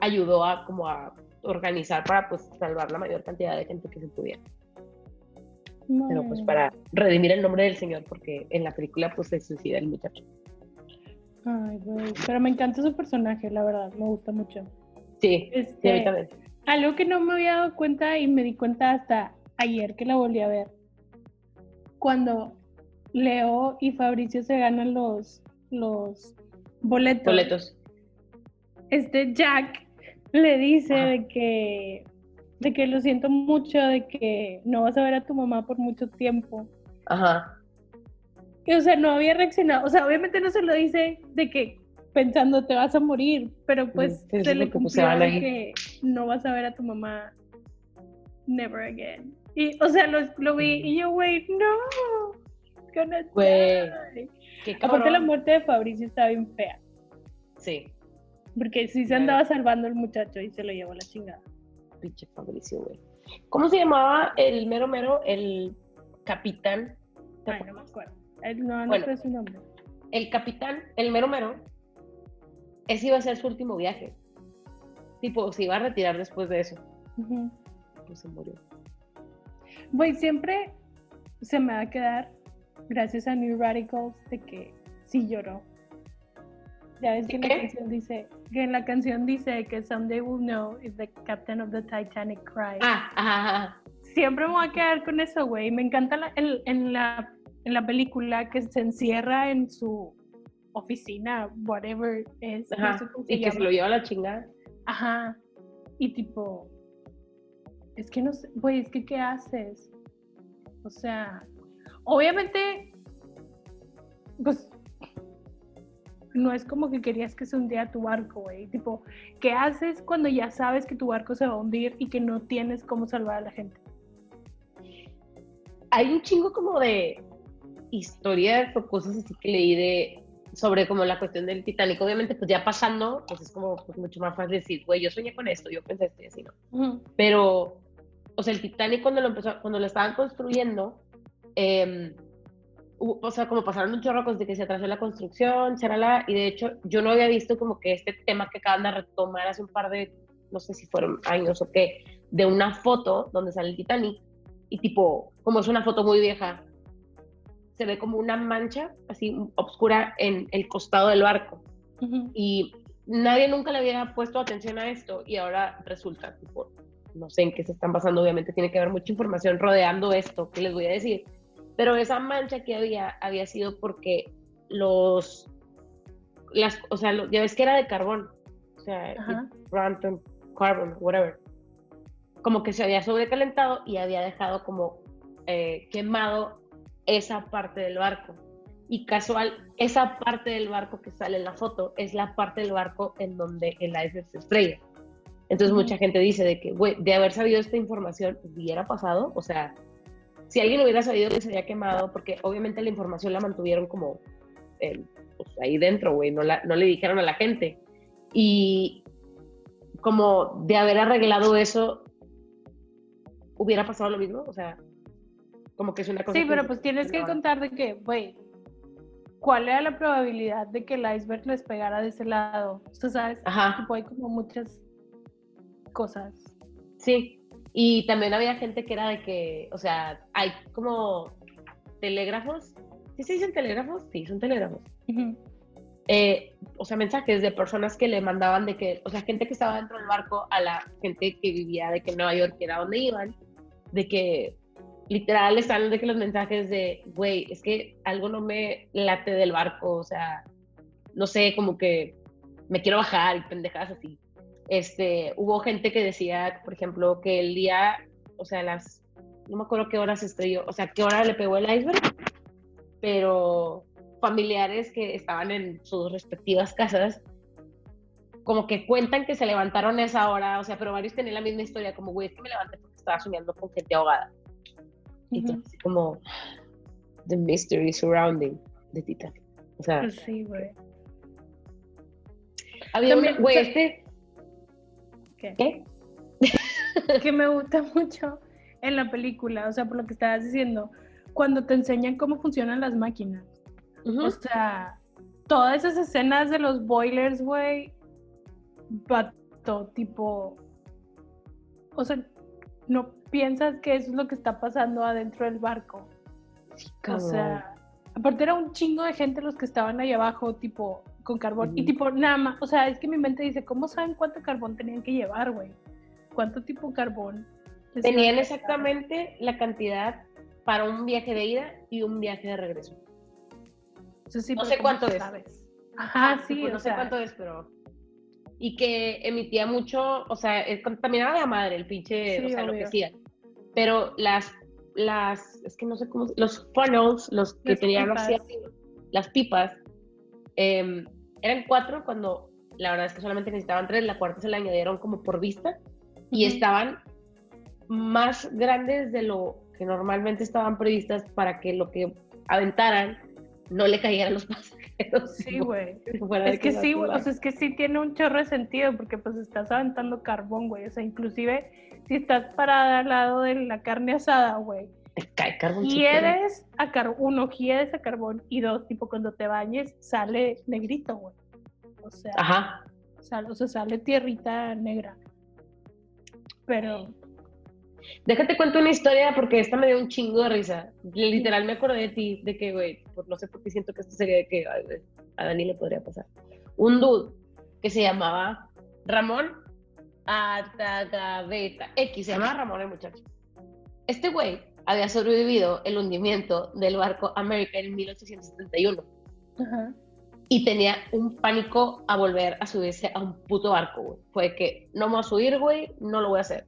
ayudó a como a organizar para pues salvar la mayor cantidad de gente que se pudiera. Pero pues No. para redimir el nombre del señor, porque en la película pues se suicida el muchacho. Ay, güey. Pero me encanta su personaje, la verdad. Me gusta mucho. Sí, sí, Este, también. algo que no me había dado cuenta y me di cuenta hasta ayer que la volví a ver. Cuando Leo y Fabricio se ganan los, los boletos. Boletos. Este Jack le dice de que de que lo siento mucho, de que no vas a ver a tu mamá por mucho tiempo. Ajá. Y, o sea, no había reaccionado. O sea, obviamente no se lo dice de que pensando te vas a morir, pero pues Sí, sí, se le pues, cumplió de que no vas a ver a tu mamá never again. Y, o sea, lo, lo vi y yo, güey, no. gonna Güey, die". Qué Aparte la muerte de Fabricio está bien fea, Sí, porque sí se andaba salvando el muchacho y se lo llevó a la chingada. Pinche Fabricio, güey. ¿Cómo se llamaba el mero mero, el capitán? ¿Te Ay, no me acuerdo. No, no Bueno. sé su nombre. El capitán, el mero mero, ese iba a ser su último viaje. Tipo, se iba a retirar después de eso. Ujú. Pues se murió. Güey, siempre se me va a quedar, gracias a New Radicals, de que sí lloró. Ya ves que la canción dice, que en la canción dice que someday we'll know if the captain of the Titanic cried. Ah, ajá, ajá. Siempre me voy a quedar con eso, güey. Me encanta la- el- en, la, en la película que se encierra en su oficina, whatever es. no ajá. sé se Y que se llama. lo lleva a la chingada. Ajá. Y tipo, es que no sé, güey, es que ¿qué haces? O sea, obviamente, pues, no es como que querías que se hundiera tu barco, güey. Tipo, ¿qué haces cuando ya sabes que tu barco se va a hundir y que no tienes cómo salvar a la gente? Hay un chingo como de historias o cosas así que leí de sobre como la cuestión del Titanic. Obviamente, pues ya pasando, pues es como pues, mucho más fácil decir, güey, yo soñé con esto, yo pensé esto y así, ¿no? Pero, o sea, el Titanic cuando lo empezó, cuando lo estaban construyendo, eh, o sea, como pasaron un chorro de que se atrasó la construcción, charala, y de hecho yo no había visto como que este tema que acaban de retomar hace un par de, no sé si fueron años o qué, de una foto donde sale el Titanic, y tipo, como es una foto muy vieja, se ve como una mancha así oscura en el costado del barco. Y nadie nunca le había puesto atención a esto y ahora resulta, tipo, no sé en qué se están basando, obviamente tiene que haber mucha información rodeando esto que les voy a decir, pero esa mancha que había había sido porque los, las, o sea, ya ves que era de carbón, o sea, random carbon, whatever, como que se había sobrecalentado y había dejado como eh, quemado esa parte del barco. Y casual, esa parte del barco que sale en la foto es la parte del barco en donde el iceberg se estrella. Entonces mucha gente dice de que, güey, de haber sabido esta información, hubiera pasado, o sea, si alguien hubiera sabido que se había quemado, porque obviamente la información la mantuvieron como eh, pues, ahí dentro, güey, no, no le dijeron a la gente. Y como de haber arreglado eso, hubiera pasado lo mismo, o sea, como que es una cosa. Sí, pero pues tienes que contar de que, güey, ¿cuál era la probabilidad de que el iceberg les pegara de ese lado? Tú sabes, Ajá. hay como muchas cosas. Sí, y también había gente que era de que, o sea, hay como telégrafos. ¿Sí se dicen telégrafos? Sí, son telégrafos. Eh, o sea, mensajes de personas que le mandaban de que, o sea, gente que estaba dentro del barco a la gente que vivía de que en Nueva York, que era donde iban, de que literal están de que los mensajes de, güey, es que algo no me late del barco, o sea, no sé, como que me quiero bajar y pendejadas así. Este, hubo gente que decía, por ejemplo, que el día, o sea, las, no me acuerdo qué horas estrelló, o sea, qué hora le pegó el iceberg, pero familiares que estaban en sus respectivas casas, como que cuentan que se levantaron a esa hora, o sea, pero varios tenían la misma historia, como, güey, es que me levanté porque estaba soñando con gente ahogada. Y así como The Mystery Surrounding de Titanic. O sea. Pues sí, güey. Había güey, este. ¿Qué? ¿Qué? que me gusta mucho en la película, o sea, por lo que estabas diciendo, cuando te enseñan cómo funcionan las máquinas. O sea, todas esas escenas de los boilers, güey, pato, tipo. O sea, no piensas que eso es lo que está pasando adentro del barco. o sea, aparte era un chingo de gente los que estaban ahí abajo, tipo, con carbón. Y tipo, nada más, o sea, es que mi mente dice, ¿cómo saben cuánto carbón tenían que llevar, güey? ¿Cuánto tipo carbón? Tenían exactamente la cantidad para un viaje de ida y un viaje de regreso. no sé cuánto es. Ajá, sí. no sé cuánto es, pero y que emitía mucho, o sea, contaminaba de madre el pinche, o sea, lo que hacía. Pero las, las, es que no sé cómo, los funnels, los que tenían las pipas, em, eran cuatro cuando la verdad es que solamente necesitaban tres, la cuarta se la añadieron como por vista y estaban más grandes de lo que normalmente estaban previstas para que lo que aventaran no le cayera a los <laughs> pasajeros. Sí, güey. <laughs> Es que sí, o sea, es que sí tiene un chorro de sentido porque pues estás aventando carbón, güey. O sea, inclusive si estás parada al lado de la carne asada, güey. Te cae carbón. A carbón, uno, hiedes a carbón y dos, tipo cuando te bañes sale negrito, güey. O sea, Ajá. Sale, o sea, sale tierrita negra. Pero Déjate cuento una historia porque esta me dio un chingo de risa. Literal me acordé de ti, de que, güey, no sé por qué siento que esto sería de que a Dani le podría pasar. Un dude que se llamaba Ramón Atagaveta X, se llamaba Ramón el muchacho. Este güey había sobrevivido el hundimiento del barco America en 1871. Y tenía un pánico a volver a subirse a un puto barco, güey. Fue que no me voy a subir, güey, no lo voy a hacer.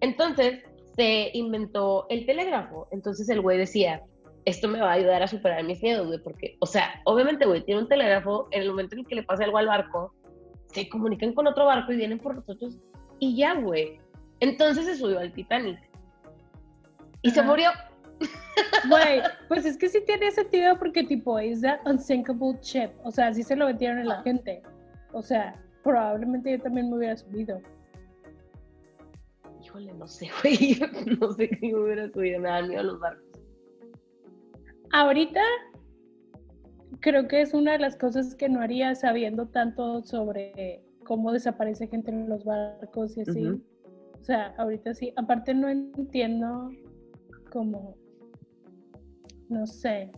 Entonces se inventó el telégrafo. Entonces el güey decía, esto me va a ayudar a superar mis miedos, güey, porque, o sea, obviamente, güey, tiene un telégrafo, en el momento en que le pasa algo al barco, se comunican con otro barco y vienen por nosotros y ya, güey. Entonces se subió al Titanic y se murió. Güey, <laughs> pues es que sí tiene sentido porque tipo es the unsinkable ship. O sea, así se lo metieron a la gente. O sea, probablemente yo también me hubiera subido. Híjole, no sé, güey. <laughs> No sé qué me hubiera subido. Me dan miedo los barcos. Ahorita creo que es una de las cosas que no haría sabiendo tanto sobre cómo desaparece gente en los barcos y así. O sea, ahorita sí. Aparte no entiendo como, no sé.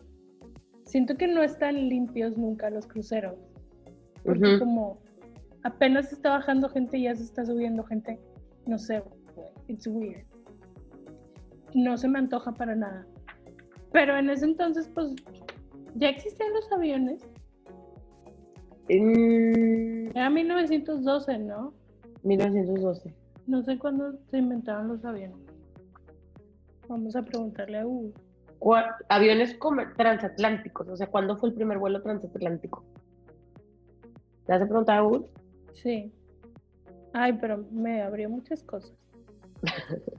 Siento que no están limpios nunca los cruceros. Porque como apenas está bajando gente y ya se está subiendo gente. No sé, it's weird. No se me antoja para nada. Pero en ese entonces, pues, ya existían los aviones. En Era 1912, ¿no? 1912. No sé cuándo se inventaron los aviones. Vamos a preguntarle a Hugo. Aviones transatlánticos. O sea, ¿cuándo fue el primer vuelo transatlántico? ¿Te has preguntado a Google? Sí. Ay, pero me abrió muchas cosas. <laughs>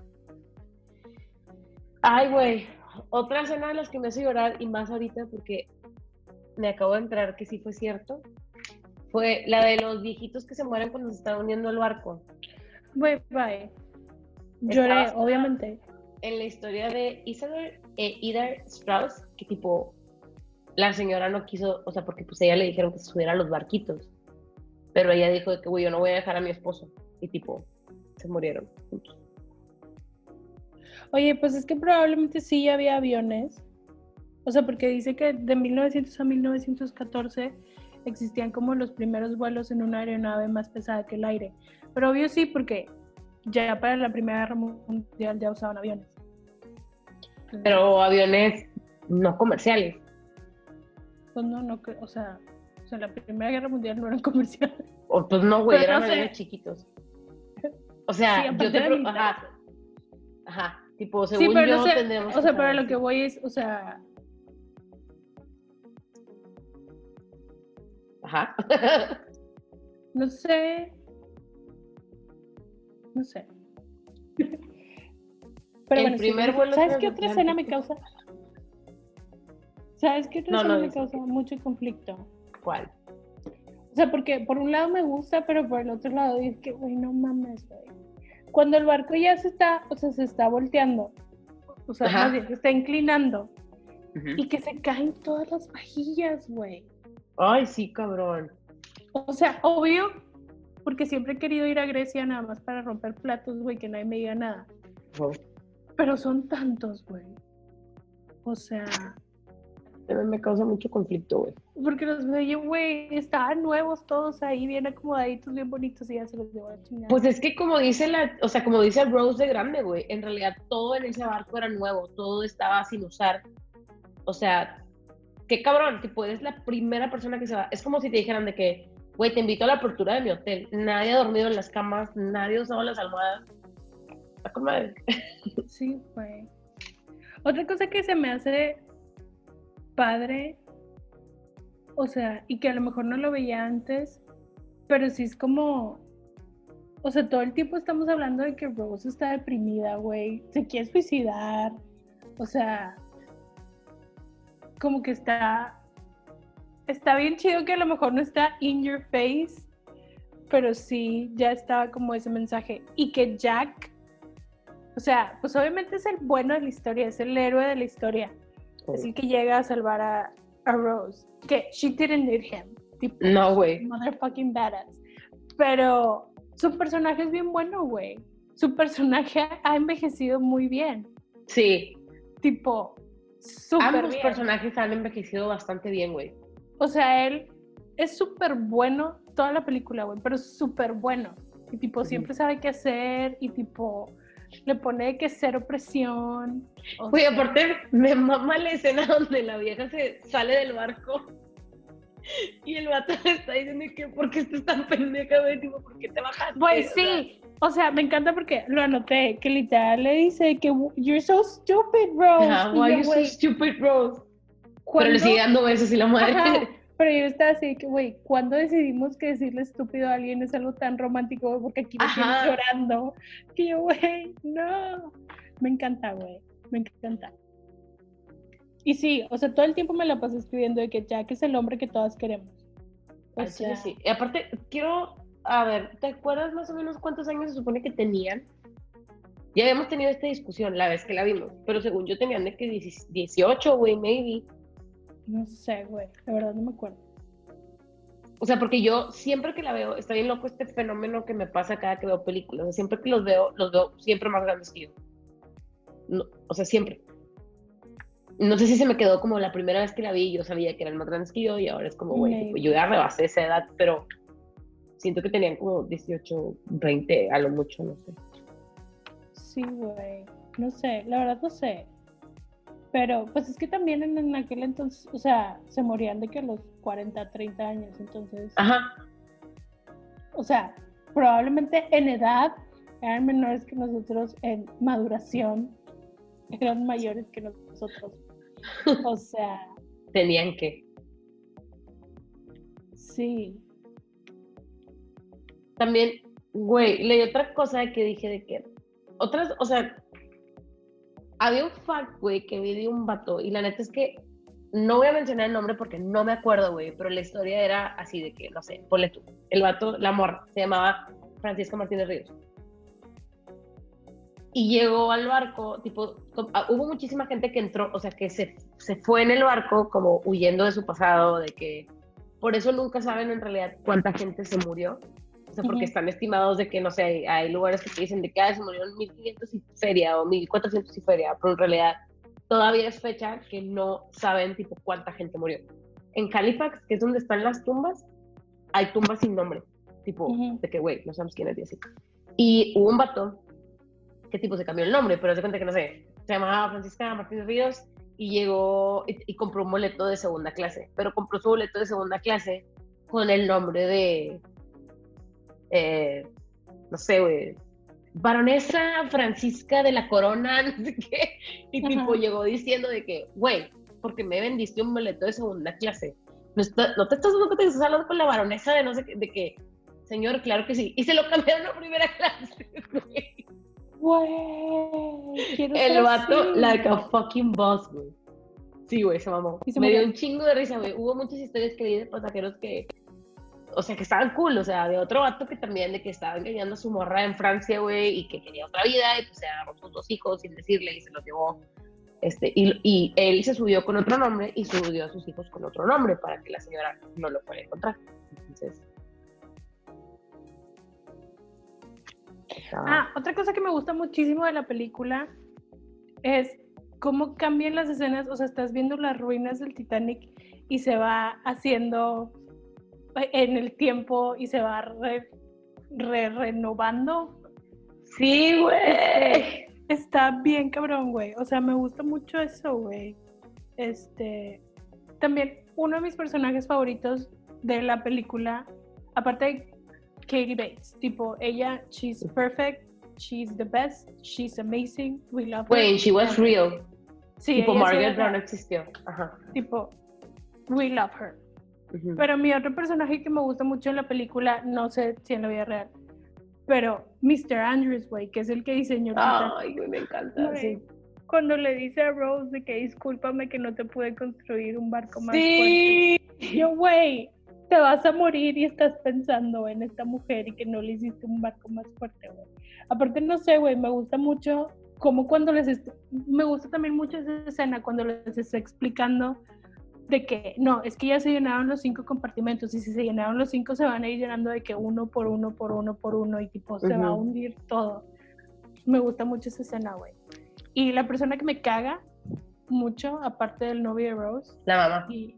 Ay, güey. Otra escena de las que me hace llorar, y más ahorita porque me acabo de enterar que sí fue cierto, fue la de los viejitos que se mueren cuando se está hundiendo el barco. Bye, bye. Lloré, obviamente. En la historia de Isabel e Ida Strauss, que tipo, la señora no quiso, o sea, porque pues ella le dijeron que se subiera a los barquitos. Pero ella dijo que, güey, yo no voy a dejar a mi esposo. Y tipo, se murieron juntos. Oye, pues es que probablemente sí había aviones. O sea, porque dice que de 1900 a 1914 existían como los primeros vuelos en una aeronave más pesada que el aire. Pero obvio sí, porque ya para la Primera Guerra Mundial ya usaban aviones. Pero aviones no comerciales. Pues no, no, cre- o sea, o sea, la Primera Guerra Mundial no eran <laughs> comerciales. O pues no, güey, Pero eran no sé. aviones chiquitos. O sea, Sí, yo te pro- ajá, ajá, tipo, según Sí, pero yo no sé, tendríamos o sea, saber lo que voy es, o sea, Ajá. <laughs> no sé, no sé. <laughs> Pero El bueno, primer vuelo ¿sabes qué otra escena me causa? ¿Sabes qué otra No, escena no, me causa mucho conflicto? ¿Cuál? O sea, porque por un lado me gusta, pero por el otro lado es que, güey, no mames, güey. Cuando el barco ya se está, o sea, se está volteando, o sea, Ajá. más bien, se está inclinando, y que se caen todas las vajillas, güey. Ay, sí, cabrón. O sea, obvio, porque siempre he querido ir a Grecia nada más para romper platos, güey, que nadie me diga nada. Pero son tantos, güey. O sea, También me causa mucho conflicto, güey. porque los veía, güey, estaban nuevos todos ahí, bien acomodaditos, bien bonitos, y ya se los llevó a chingar. Pues es que como dice la, o sea, como dice Rose de grande, güey, en realidad todo en ese barco era nuevo, todo estaba sin usar. O sea, qué cabrón, tipo, eres la primera persona que se va. Es como si te dijeran de que, güey, te invito a la apertura de mi hotel. Nadie ha dormido en las camas, nadie ha usado las almohadas. Está con. Sí, güey. Otra cosa que se me hace padre, o sea, y que a lo mejor no lo veía antes, pero sí es como, o sea, todo el tiempo estamos hablando de que Rose está deprimida, güey, se quiere suicidar, o sea, como que está, está bien chido que a lo mejor no está in your face, pero sí ya estaba como ese mensaje, y que Jack o sea, pues obviamente es el bueno de la historia, es el héroe de la historia. Es el que llega a salvar a, a Rose. Que she didn't need him. Tipo, No, güey. motherfucking badass. Pero su personaje es bien bueno, güey. Su personaje ha envejecido muy bien. Sí, Tipo, súper ambos bien. personajes han envejecido bastante bien, güey. O sea, él es súper bueno toda la película, güey, pero súper bueno. Y tipo, siempre sabe qué hacer y tipo, le pone que cero presión. o sea, aparte me mama la escena donde la vieja se sale del barco y el vato le está diciendo que ¿por qué estás tan pendeja, güey? Tipo, ¿por qué te bajaste? Pues sí, o sea, me encanta porque lo anoté, que literal le dice que you're so stupid, Rose. ajá, why yo, you so stupid, Rose? Pero ¿cuándo- le sigue dando besos y la madre. Ajá, <laughs> pero yo estaba así que, güey, ¿cuándo decidimos que decirle estúpido a alguien es algo tan romántico? Porque aquí me Ajá. llorando. Que yo, güey, no. Me encanta, güey, me encanta. Y sí, o sea, todo el tiempo me la pasé escribiendo de que Jack es el hombre que todas queremos. O sea, sí. Y aparte, quiero, a ver, ¿te acuerdas más o menos cuántos años se supone que tenían? Ya habíamos tenido esta discusión la vez que la vimos, pero según yo tenían de que 18, güey, maybe. No sé, güey, la verdad no me acuerdo. O sea, porque yo siempre que la veo, está bien loco este fenómeno que me pasa cada que veo películas. O sea, siempre que los veo, los veo siempre más grandes que yo. No, o sea, siempre. No sé si se me quedó como la primera vez que la vi, yo sabía que eran más grandes que yo y ahora es como, güey, yo ya rebasé esa edad, pero siento que tenían como 18, 20, a lo mucho, no sé. Sí, güey, no sé, la verdad no sé. Pero pues es que también en, en aquel entonces, o sea, se morían de que a los 40, 30 años, entonces, Ajá, o sea, probablemente en edad eran menores que nosotros, en maduración eran mayores que nosotros. O sea, tenían que. sí. También, güey, leí otra cosa que dije de que otras, o sea, había un fact, güey, que vi de un vato y la neta es que no voy a mencionar el nombre porque no me acuerdo, güey, pero la historia era así de que, no sé, ponle tú, el vato, la morra, se llamaba Francisco Martínez Ríos. Y llegó al barco, tipo, ah, hubo muchísima gente que entró, o sea, que se, se fue en el barco como huyendo de su pasado, de que por eso nunca saben en realidad cuánta gente se murió. O sea, porque están estimados de que, no sé, hay, hay lugares que te dicen de que ah, se murieron 1500 y feria o 1400 y feria, pero en realidad todavía es fecha que no saben, tipo, cuánta gente murió. En Halifax, que es donde están las tumbas, hay tumbas sin nombre, tipo, Ujú. de que, güey, no sabemos quién es y así. Y hubo un vato que, tipo, se cambió el nombre, pero se cuenta que, no sé, se llamaba Francisca Martínez Ríos y llegó y, y compró un boleto de segunda clase, pero compró su boleto de segunda clase con el nombre de, eh, no sé, güey, baronesa Francisca de la Corona, <laughs> no sé qué, y tipo llegó diciendo de que, güey, porque me vendiste un boleto de segunda clase, no, está- no te estás dando cuenta que estás hablando con la baronesa de no sé qué, de que, señor, claro que sí, y se lo cambiaron a primera clase, <laughs> güey. Güey, El vato, así. like a fucking boss, güey. Sí, güey, se mamó. Y se Me dio un chingo de risa, güey. Hubo muchas historias que vi de pasajeros que, o sea, que estaban cool, o sea, de otro vato que también, de que estaba engañando a su morra en Francia, güey, y que quería otra vida, y pues se agarró sus dos hijos sin decirle y se los llevó. Este, y, y él se subió con otro nombre y subió a sus hijos con otro nombre para que la señora no lo fuera a encontrar. Entonces. Ah, otra cosa que me gusta muchísimo de la película es cómo cambian las escenas, o sea, estás viendo las ruinas del Titanic y se va haciendo en el tiempo y se va re- re- renovando. Sí, güey. Está bien cabrón, güey. O sea, me gusta mucho eso, güey. Este, también uno de mis personajes favoritos de la película, aparte de Katie Bates, tipo, ella, she's perfect, she's the best, she's amazing, we love her. Güey, she was real. Sí, tipo Margaret real, existió. Ajá. tipo, we love her. Pero mi otro personaje que me gusta mucho en la película, no sé si en la vida real, pero Mr. Andrews, güey, que es el que diseñó. Ay, güey, me encanta. Güey, Sí. Cuando le dice a Rose de que discúlpame que no te pude construir un barco más Sí. fuerte. Yo, güey, te vas a morir y estás pensando en esta mujer y que no le hiciste un barco más fuerte, güey. Aparte, no sé, güey, me gusta mucho como cuando les... Me gusta también mucho esa escena cuando les está explicando de que no, es que ya se llenaron los cinco compartimentos y si se llenaron los cinco se van a ir llenando de que uno por uno, por uno, por uno y tipo se va a hundir todo. Me gusta mucho esa escena, güey. Y la persona que me caga mucho, aparte del novio de Rose, La mamá. y,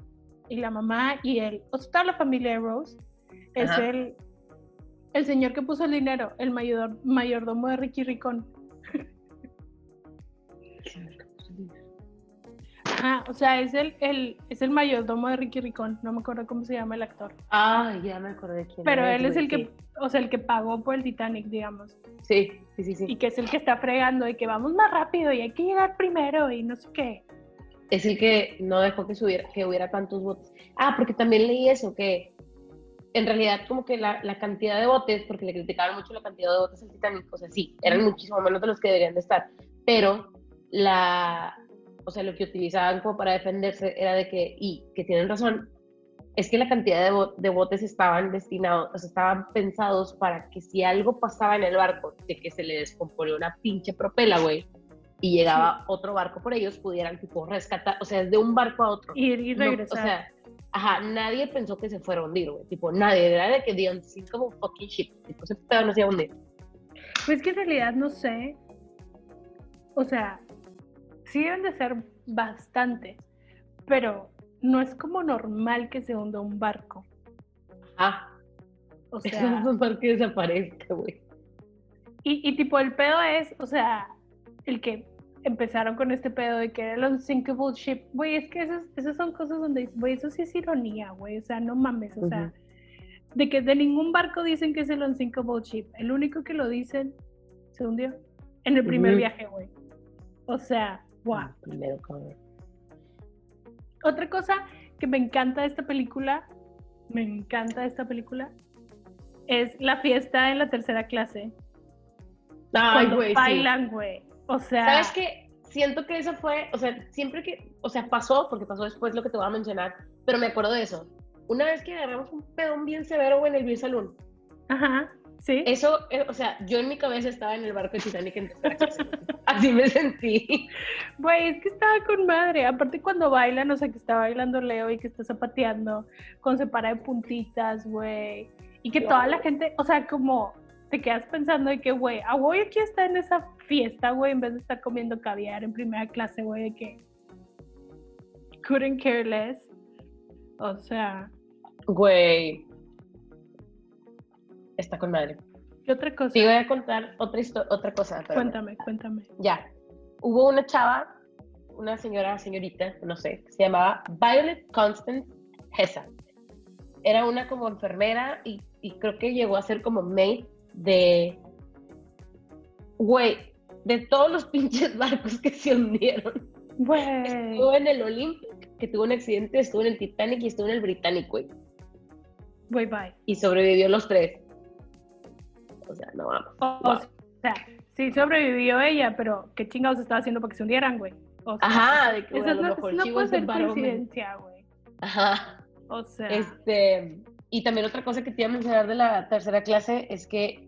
y la mamá y él, o sea, toda la familia de Rose, es Ajá. el, el señor que puso el dinero, el mayor, mayordomo de Ricky Ricón. Ajá, o sea, es el, el, es el mayordomo de Ricky Ricón, no me acuerdo cómo se llama el actor. Ay, ya me acordé quién Pero él es el que, o sea, el que pagó por el Titanic, digamos. Sí, sí, sí, sí. Y que es el que está fregando y que vamos más rápido y hay que llegar primero y no sé qué. Es el que no dejó que, subiera, que hubiera tantos botes. Ah, porque también leí eso, que en realidad como que la, la cantidad de botes, porque le criticaban mucho la cantidad de botes al Titanic, o sea, sí, eran muchísimo menos de los que deberían de estar, pero la, o sea, lo que utilizaban como para defenderse era de que, y que tienen razón, es que la cantidad de, de botes estaban destinados, o sea, estaban pensados para que si algo pasaba en el barco, de que se le descomponía una pinche propela, güey, y llegaba otro barco por ellos, pudieran tipo rescatar, o sea, de un barco a otro. Ir y No, regresar. o sea, ajá, nadie pensó que se fuera a hundir, güey. Tipo, nadie. Era de que the unsinkable fucking ship. Tipo, pedo no se iba a hundir. Pues que en realidad no sé. O sea, sí deben de ser bastantes, pero no es como normal que se hunda un barco. Ah, O sea, es un barco que desaparezca, güey. y, y tipo el pedo es, o sea, el que empezaron con este pedo de que era el unsinkable ship, güey, es que esas, esas son cosas donde, güey, eso sí es ironía, güey, o sea, no mames, o sea, de que de ningún barco dicen que es el unsinkable ship, el único que lo dicen se hundió en el primer viaje, güey. O sea, wow. Primero, cabrón. Otra cosa que me encanta de esta película, me encanta de esta película, es la fiesta en la tercera clase. Ay, güey, sí. bailan, güey. O sea, ¿Sabes qué? Siento que eso fue, o sea, siempre que, o sea, pasó, porque pasó después lo que te voy a mencionar, pero me acuerdo de eso. Una vez que agarramos un pedón bien severo, güey, en el Beer Saloon. Ajá, sí. Eso, eh, o sea, yo en mi cabeza estaba en el barco de Titanic en. <laughs> Así me sentí. Güey, es que estaba con madre. Aparte cuando bailan, o sea, que está bailando Leo y que está zapateando, con se para de puntitas, güey. Y que toda la gente, o sea, como te quedas pensando de que, güey, a güey aquí está en esa fiesta, güey, en vez de estar comiendo caviar en primera clase, güey, de que couldn't care less. O sea, Güey. Está con madre. ¿qué otra cosa? Te voy a contar otra, otra cosa. Cuéntame, cuéntame. Ya. Hubo una chava, una señora, señorita, no sé, que se llamaba Violet Constance Hessa. Era una como enfermera y, y creo que llegó a ser como maid de. Güey, de todos los <laughs> pinches barcos que se hundieron. Güey. Estuvo en el Olympic, que tuvo un accidente, estuvo en el Titanic y estuvo en el Britannic, güey. Güey, bye. Y sobrevivió los tres. O sea, no vamos. O, Wow. o sea, sí sobrevivió ella, pero ¿qué chingados estaba haciendo para que se hundieran, güey? O sea, Ajá, de que Eso bueno, no, puede ser coincidencia, güey. Ajá. O sea, Este, y también otra cosa que te iba a mencionar de la tercera clase es que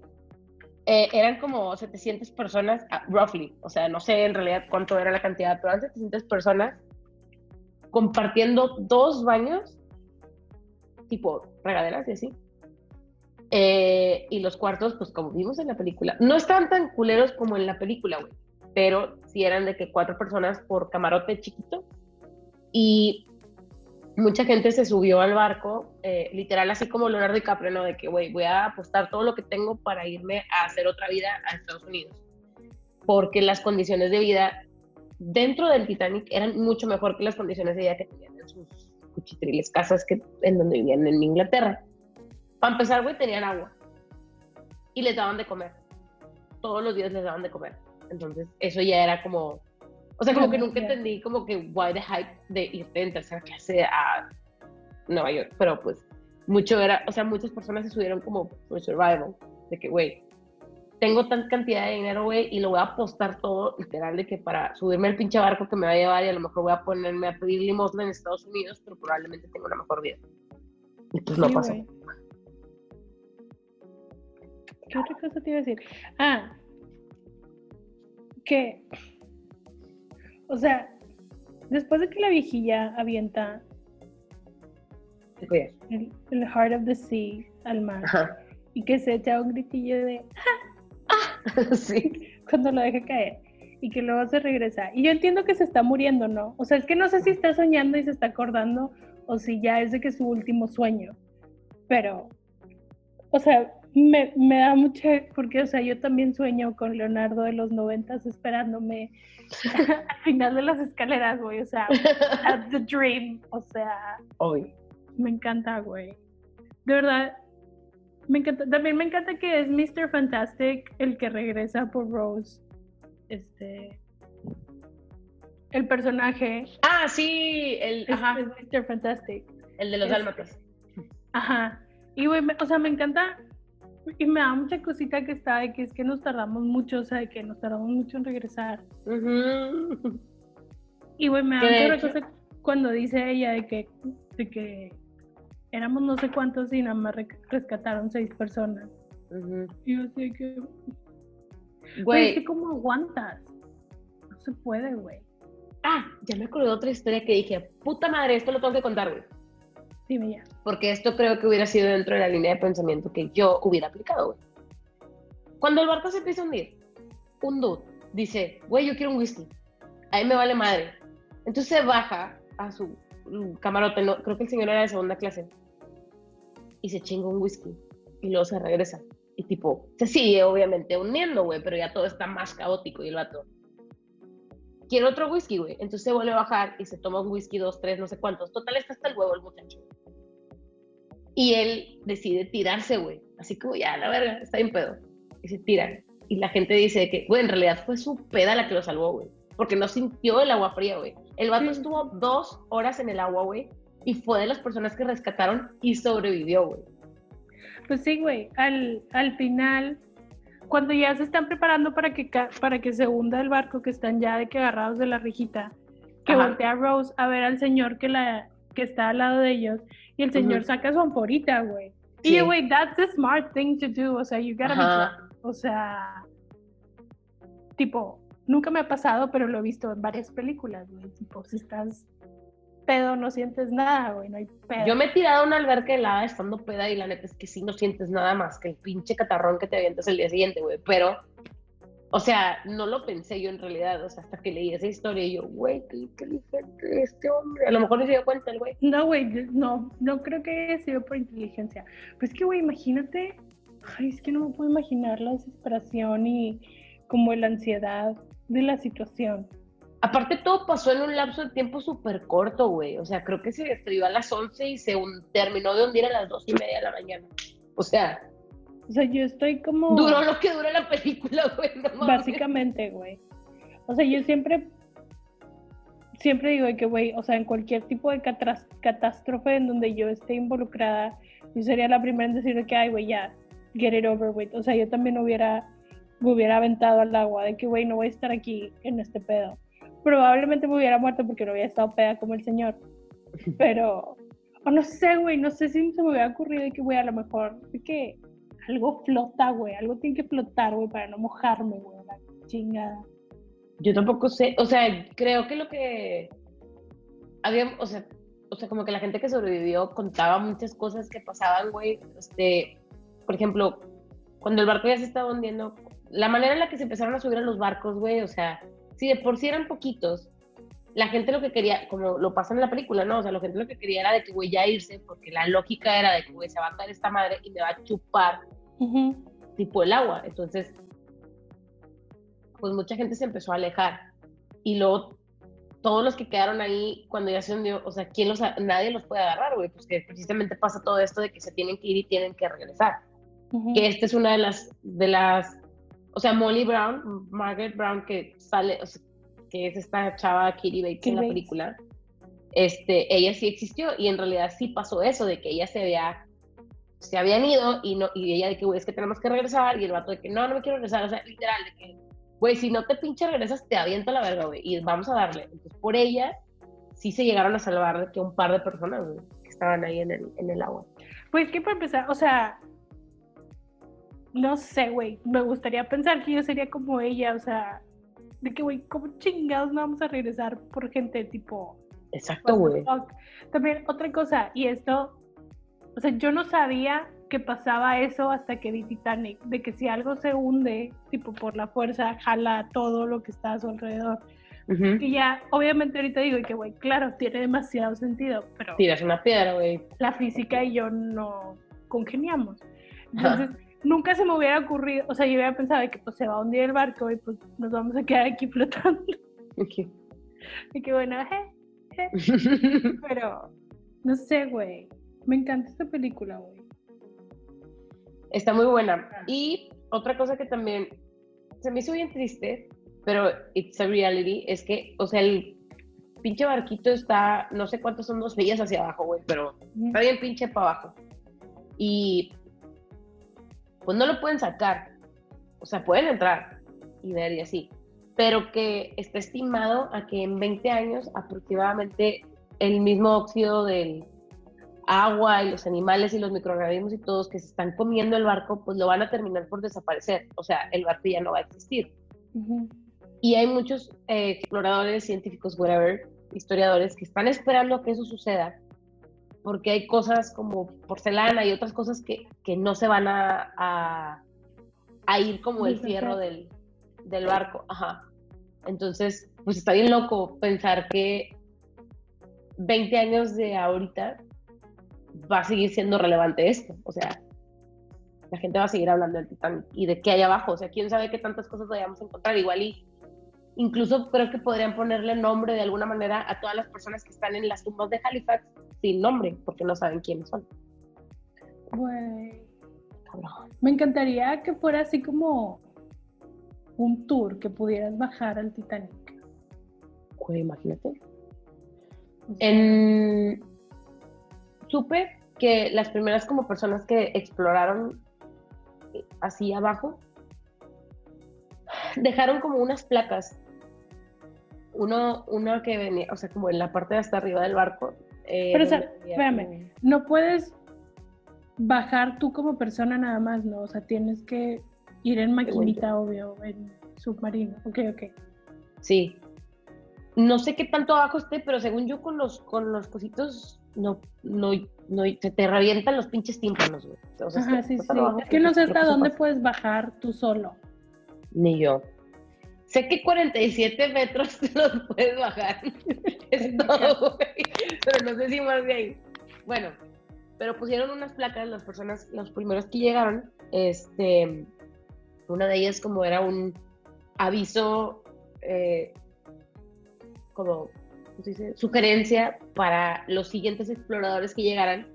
eh, eran como 700 personas, ah, roughly, o sea, no sé en realidad cuánto era la cantidad, pero eran 700 personas compartiendo dos baños, tipo regaderas y así. Eh, y los cuartos, pues como vimos en la película, no estaban tan culeros como en la película, güey, pero sí eran de que cuatro personas por camarote chiquito. Y mucha gente se subió al barco, eh, literal así como Leonardo DiCaprio, ¿no? De que, güey, voy a apostar todo lo que tengo para irme a hacer otra vida a Estados Unidos. Porque las condiciones de vida dentro del Titanic eran mucho mejor que las condiciones de vida que tenían en sus cuchitriles casas que, en donde vivían en Inglaterra. Para empezar, güey, tenían agua. Y les daban de comer. Todos los días les daban de comer. Entonces, eso ya era como... O sea, como que nunca entendí como que why the hype de irte en tercera clase a Nueva York. Pero pues, mucho era... O sea, muchas personas se subieron como por survival. De que, güey, tengo tanta cantidad de dinero, güey, y lo voy a apostar todo, literal, de que para subirme al pinche barco que me va a llevar y a lo mejor voy a ponerme a pedir limosna en Estados Unidos, pero probablemente tenga una mejor vida. Y pues no sí, pasó. güey. ¿Qué otra cosa te iba a decir? Ah, que, o sea, después de que la viejilla avienta el, el Heart of the Sea al mar Ajá. y que se echa un gritillo de <laughs> sí. cuando lo deja caer y que luego se regresa. Y yo entiendo que se está muriendo, ¿no? O sea, es que no sé si está soñando y se está acordando o si ya es de que es su último sueño. Pero, o sea, me, me da mucha, porque, o sea, yo también sueño con Leonardo de los noventas esperándome <laughs> al final de las escaleras, güey. O sea, that's the dream. O sea, Hoy. me encanta, güey. De verdad, me encanta. También me encanta que es Mr. Fantastic el que regresa por Rose. Este. El personaje Ah, sí, el, es, ajá, es Mr. Fantastic. el de los es- dálmatas. Ajá. Y, güey, me- o sea, me encanta. Y me da mucha cosita que está de que es que nos tardamos mucho, o sea, de que nos tardamos mucho en regresar. Y güey, me da mucha cosa cuando dice ella de que, de que éramos no sé cuántos y nada más re- rescataron seis personas. Y yo de que, güey, es que ¿cómo aguantas? No se puede, güey. ah, ya me acordé de otra historia que dije, puta madre, esto lo tengo que contar, güey. Dime ya. Porque esto creo que hubiera sido dentro de la línea de pensamiento que yo hubiera aplicado, güey. Cuando el barco se empieza a hundir, un dude dice, güey, yo quiero un whisky. A mí me vale madre. Entonces se baja a su mm, camarote, no, creo que el señor era de segunda clase, y se chinga un whisky. Y luego se regresa. Y tipo, se sigue obviamente hundiendo, güey, pero ya todo está más caótico y el vato. Quiero otro whisky, güey. Entonces se vuelve a bajar y se toma un whisky, dos, tres, no sé cuántos. Total, está hasta el huevo el muchacho. Y él decide tirarse, güey. Así como, ya, la verga, está bien pedo. Y se tira. Y la gente dice que, güey, en realidad fue su peda la que lo salvó, güey. Porque no sintió el agua fría, güey. El vato estuvo dos horas en el agua, güey. Y fue de las personas que rescataron y sobrevivió, güey. Pues sí, güey. Al, al final, cuando ya se están preparando para que, para que se hunda el barco, que están ya de que agarrados de la rijita, que Ajá. voltea Rose a ver al señor que, la, que está al lado de ellos, y el señor saca su amporita, güey. Sí. Y, güey, that's the smart thing to do. O sea, you gotta be Ajá. O sea, tipo, nunca me ha pasado, pero lo he visto en varias películas, güey. Tipo, si estás pedo, no sientes nada, güey, no hay pedo. Yo me he tirado a una alberca helada estando peda y la neta es que sí no sientes nada más que el pinche catarrón que te avientas el día siguiente, güey. Pero, o sea, no lo pensé yo en realidad, o sea, hasta que leí esa historia y yo, güey, qué inteligente este hombre. A lo mejor no se dio cuenta el güey. No, güey, no, no creo que haya sido por inteligencia. Pues es que, güey, imagínate, ay, es que no me puedo imaginar la desesperación y como la ansiedad de la situación. Aparte, todo pasó en un lapso de tiempo súper corto, güey. O sea, creo que se estrelló a las 11 y se terminó de hundir a las 2 y media de la mañana. O sea, O sea, yo estoy como... duró lo que dura la película, güey. No. Básicamente, güey. O sea, yo siempre, siempre digo de que, güey, o sea, en cualquier tipo de catástrofe en donde yo esté involucrada, yo sería la primera en decir de que, ay, güey, ya, get it over with. O sea, yo también hubiera, me hubiera aventado al agua, de que, güey, no voy a estar aquí en este pedo. Probablemente me hubiera muerto porque no hubiera estado peda como el señor. <laughs> Pero, o no sé, güey, no sé si se me hubiera ocurrido de que, güey, a lo mejor, que algo flota, güey, algo tiene que flotar, güey, para no mojarme, güey, la chingada. Yo tampoco sé, o sea, creo que lo que había, o sea, o sea, como que la gente que sobrevivió contaba muchas cosas que pasaban, güey. Este, por ejemplo, cuando el barco ya se estaba hundiendo, la manera en la que se empezaron a subir a los barcos, güey, o sea, si de por sí eran poquitos, la gente lo que quería, como lo pasa en la película, ¿no? O sea, la gente lo que quería era de que, güey, ya irse, porque la lógica era de que, güey, se va a caer esta madre y me va a chupar tipo el agua. Entonces, pues mucha gente se empezó a alejar. Y luego, todos los que quedaron ahí, cuando ya se hundió, o sea, ¿quién los, a- nadie los puede agarrar, güey, pues que precisamente pasa todo esto de que se tienen que ir y tienen que regresar. Ujú. Que esta es una de las, de las, o sea, Molly Brown, Margaret Brown, que sale, o sea, que es esta chava Kitty Bates Kitty en la Bates. película, este, ella sí existió y en realidad sí pasó eso, de que ella se había, se habían ido y, no, y ella de que, güey, es que tenemos que regresar y el vato de que, no, no me quiero regresar, o sea, literal, de que, güey, si no te pinche regresas, te aviento a la verga, güey, y vamos a darle. Entonces, por ella, sí se llegaron a salvar de que un par de personas, güey, que estaban ahí en el, en el agua. Pues que para empezar, o sea, no sé, güey, me gustaría pensar que yo sería como ella, o sea, de que, güey, ¿cómo chingados no vamos a regresar por gente tipo... Exacto, güey. También otra cosa, y esto, o sea, yo no sabía que pasaba eso hasta que vi Titanic, de que si algo se hunde, tipo por la fuerza, jala todo lo que está a su alrededor. Y ya, obviamente ahorita digo que, güey, claro, tiene demasiado sentido, pero Tiras una piedra, güey. la física y yo no congeniamos. Entonces, nunca se me hubiera ocurrido, o sea, yo hubiera pensado de que pues se va a hundir el barco y pues nos vamos a quedar aquí flotando. Y que bueno, je, je. <laughs> pero no sé, güey. Me encanta esta película, güey. Está muy buena. Y otra cosa que también se me hizo bien triste, pero it's a reality, es que, o sea, el pinche barquito está, no sé cuántos son dos millas hacia abajo, güey, pero está bien pinche para abajo. Y pues no lo pueden sacar. O sea, pueden entrar y ver y así. pero que está estimado a que en 20 años aproximadamente el mismo óxido del agua y los animales y los microorganismos y todos que se están comiendo el barco, pues lo van a terminar por desaparecer. O sea, el barco ya no va a existir. Y hay muchos eh, exploradores, científicos, whatever, historiadores que están esperando que eso suceda, porque hay cosas como porcelana y otras cosas que, que no se van a, a, ir como el fierro del, del barco. Ajá. Entonces, pues está bien loco pensar que 20 años de ahorita va a seguir siendo relevante esto. O sea, la gente va a seguir hablando del Titanic y de qué hay abajo. O sea, quién sabe qué tantas cosas vayamos a encontrar. Igual y incluso creo que podrían ponerle nombre de alguna manera a todas las personas que están en las tumbas de Halifax sin nombre, porque no saben quiénes son. Güey. Me encantaría que fuera así como un tour que pudieras bajar al Titanic. Güey, imagínate. En supe que las primeras como personas que exploraron así abajo dejaron como unas placas. Uno, uno que venía, o sea, como en la parte de hasta arriba del barco. Eh, Pero, o sea, espérame, no puedes bajar tú como persona nada más, ¿no? O sea, tienes que ir en maquinita, obvio, en submarino. Ok, ok. Sí. No sé qué tanto abajo esté, pero según yo con los, con los cositos no, no, no, se te revientan los pinches tímpanos, güey. O sea, Ajá, sí, sí. Es que no sé hasta dónde puedes bajar tú solo. Ni yo. Sé que 47 metros <laughs> te los puedes bajar. <laughs> es todo, güey. Pero no sé si más de ahí. Bueno, pero pusieron unas placas las personas, los primeros que llegaron. Este, una de ellas como era un aviso eh, como sugerencia para los siguientes exploradores que llegaran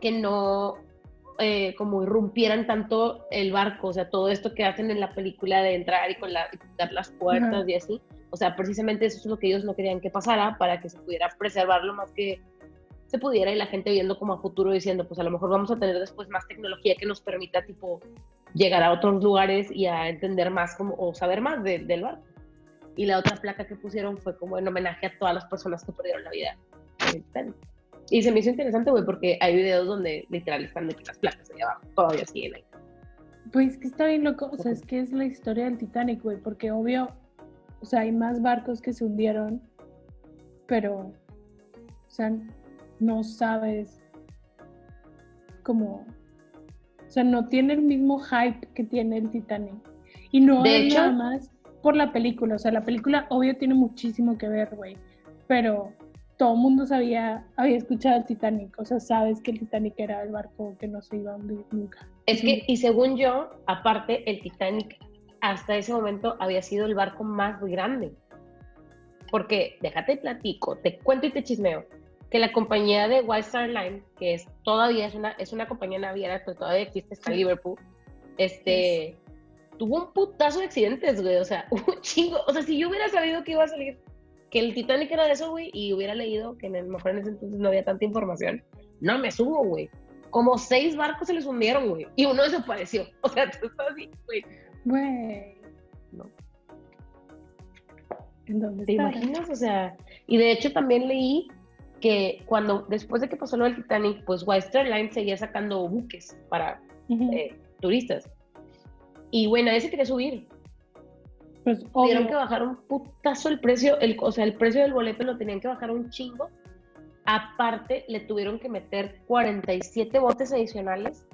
que no eh, como irrumpieran tanto el barco, o sea, todo esto que hacen en la película de entrar y con la, dar las puertas y así. O sea, precisamente eso es lo que ellos no querían que pasara para que se pudiera preservar lo más que se pudiera y la gente viendo como a futuro diciendo, pues a lo mejor vamos a tener después más tecnología que nos permita tipo llegar a otros lugares y a entender más como, o saber más del barco. Y la otra placa que pusieron fue como en homenaje a todas las personas que perdieron la vida Y se me hizo interesante, güey, porque hay videos donde literal están de las placas allá abajo, todavía siguen ahí. Pues que está bien loco, o sea, es que es la historia del Titanic, güey, porque obvio, o sea, hay más barcos que se hundieron, pero, o sea, no sabes cómo, o sea, no tiene el mismo hype que tiene el Titanic. Y no de hecho, nada más por la película. O sea, la película obvio tiene muchísimo que ver, güey. Pero todo el mundo sabía, había escuchado el Titanic. O sea, sabes que el Titanic era el barco que no se iba a hundir nunca. Es que, y según yo, aparte, el Titanic hasta ese momento había sido el barco más grande. Porque, déjate platico, te cuento y te chismeo, que la compañía de White Star Line, que es todavía es una, es una compañía naviera que todavía existe, está en Liverpool, este, tuvo un putazo de accidentes, güey, o sea, <laughs> un chingo. O sea, si yo hubiera sabido que iba a salir, que el Titanic era de eso, güey, y hubiera leído que en el mejor en ese entonces no había tanta información, no me subo, güey. Como seis barcos se les hundieron, güey, y uno desapareció. <laughs> O sea, tú estás así, güey. Güey. No. ¿En dónde ¿Te imaginas? O sea, y de hecho también leí que cuando, después de que pasó lo del Titanic, pues Star Line seguía sacando buques para eh, turistas. Y bueno, ese quería subir. Pues, Tuvieron que bajar un putazo el precio, el, o sea, el precio del boleto lo tenían que bajar un chingo. Aparte, le tuvieron que meter 47 botes adicionales,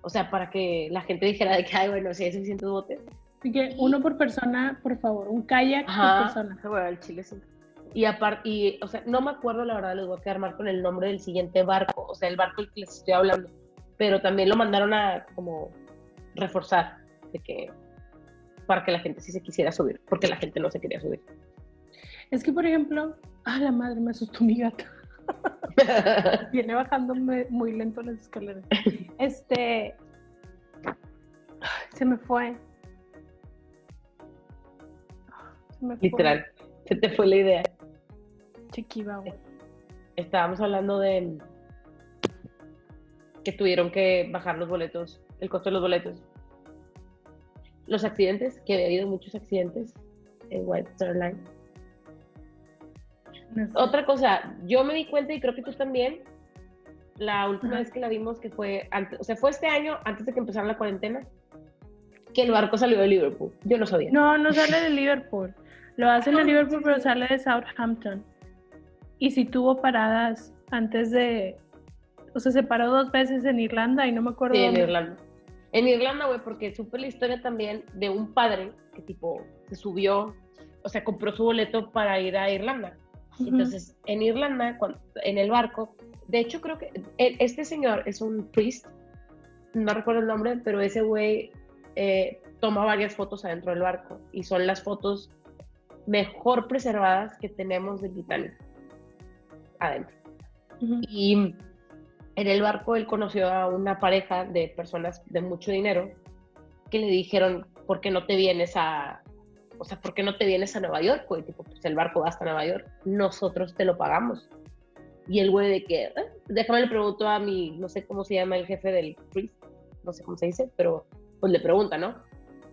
o sea, para que la gente dijera de que, ay, bueno, si hay 600 botes. Así que uno por persona, por favor, un kayak por persona. Bueno, el chile sí. Y aparte, y, o sea, no me acuerdo la verdad, les voy a quedar mal con el nombre del siguiente barco, o sea, el barco del que les estoy hablando, pero también lo mandaron a como reforzar de que para que la gente sí se quisiera subir, porque la gente no se quería subir. Es que, por ejemplo, a la madre me asustó mi gata. <laughs> Viene bajando muy lento las escaleras. Este. Se me fue. Se me Literal, se te fue la idea. Chiquiva, Estábamos hablando de que tuvieron que bajar los boletos, el costo de los boletos los accidentes, que había habido muchos accidentes, en White Star Line. No sé. Otra cosa, yo me di cuenta y creo que tú también, la última vez que la vimos, que fue antes, o sea, fue este año, antes de que empezara la cuarentena, que el barco salió de Liverpool. Yo no sabía. No, no sale de Liverpool. Lo hacen en Liverpool, pero sale de Southampton. Y sí tuvo paradas antes de. O sea, se paró dos veces en Irlanda y no me acuerdo. Sí, en dónde. Irlanda. En Irlanda, güey, porque supe la historia también de un padre que tipo se subió, o sea, compró su boleto para ir a Irlanda. Ujú. Entonces, en Irlanda, cuando- en el barco, de hecho creo que e- este señor es un priest, no recuerdo el nombre, pero ese güey eh, toma varias fotos adentro del barco y son las fotos mejor preservadas que tenemos del Titanic adentro. Ujú. Y en el barco él conoció a una pareja de personas de mucho dinero que le dijeron, ¿por qué no te vienes a, o sea, ¿por qué no te vienes a Nueva York? güey? Tipo, pues el barco va hasta Nueva York, nosotros te lo pagamos. Y el güey de que, "Eh, déjame le pregunto a mi, no sé cómo se llama el jefe del priest, no sé cómo se dice, pero pues le pregunta, ¿no?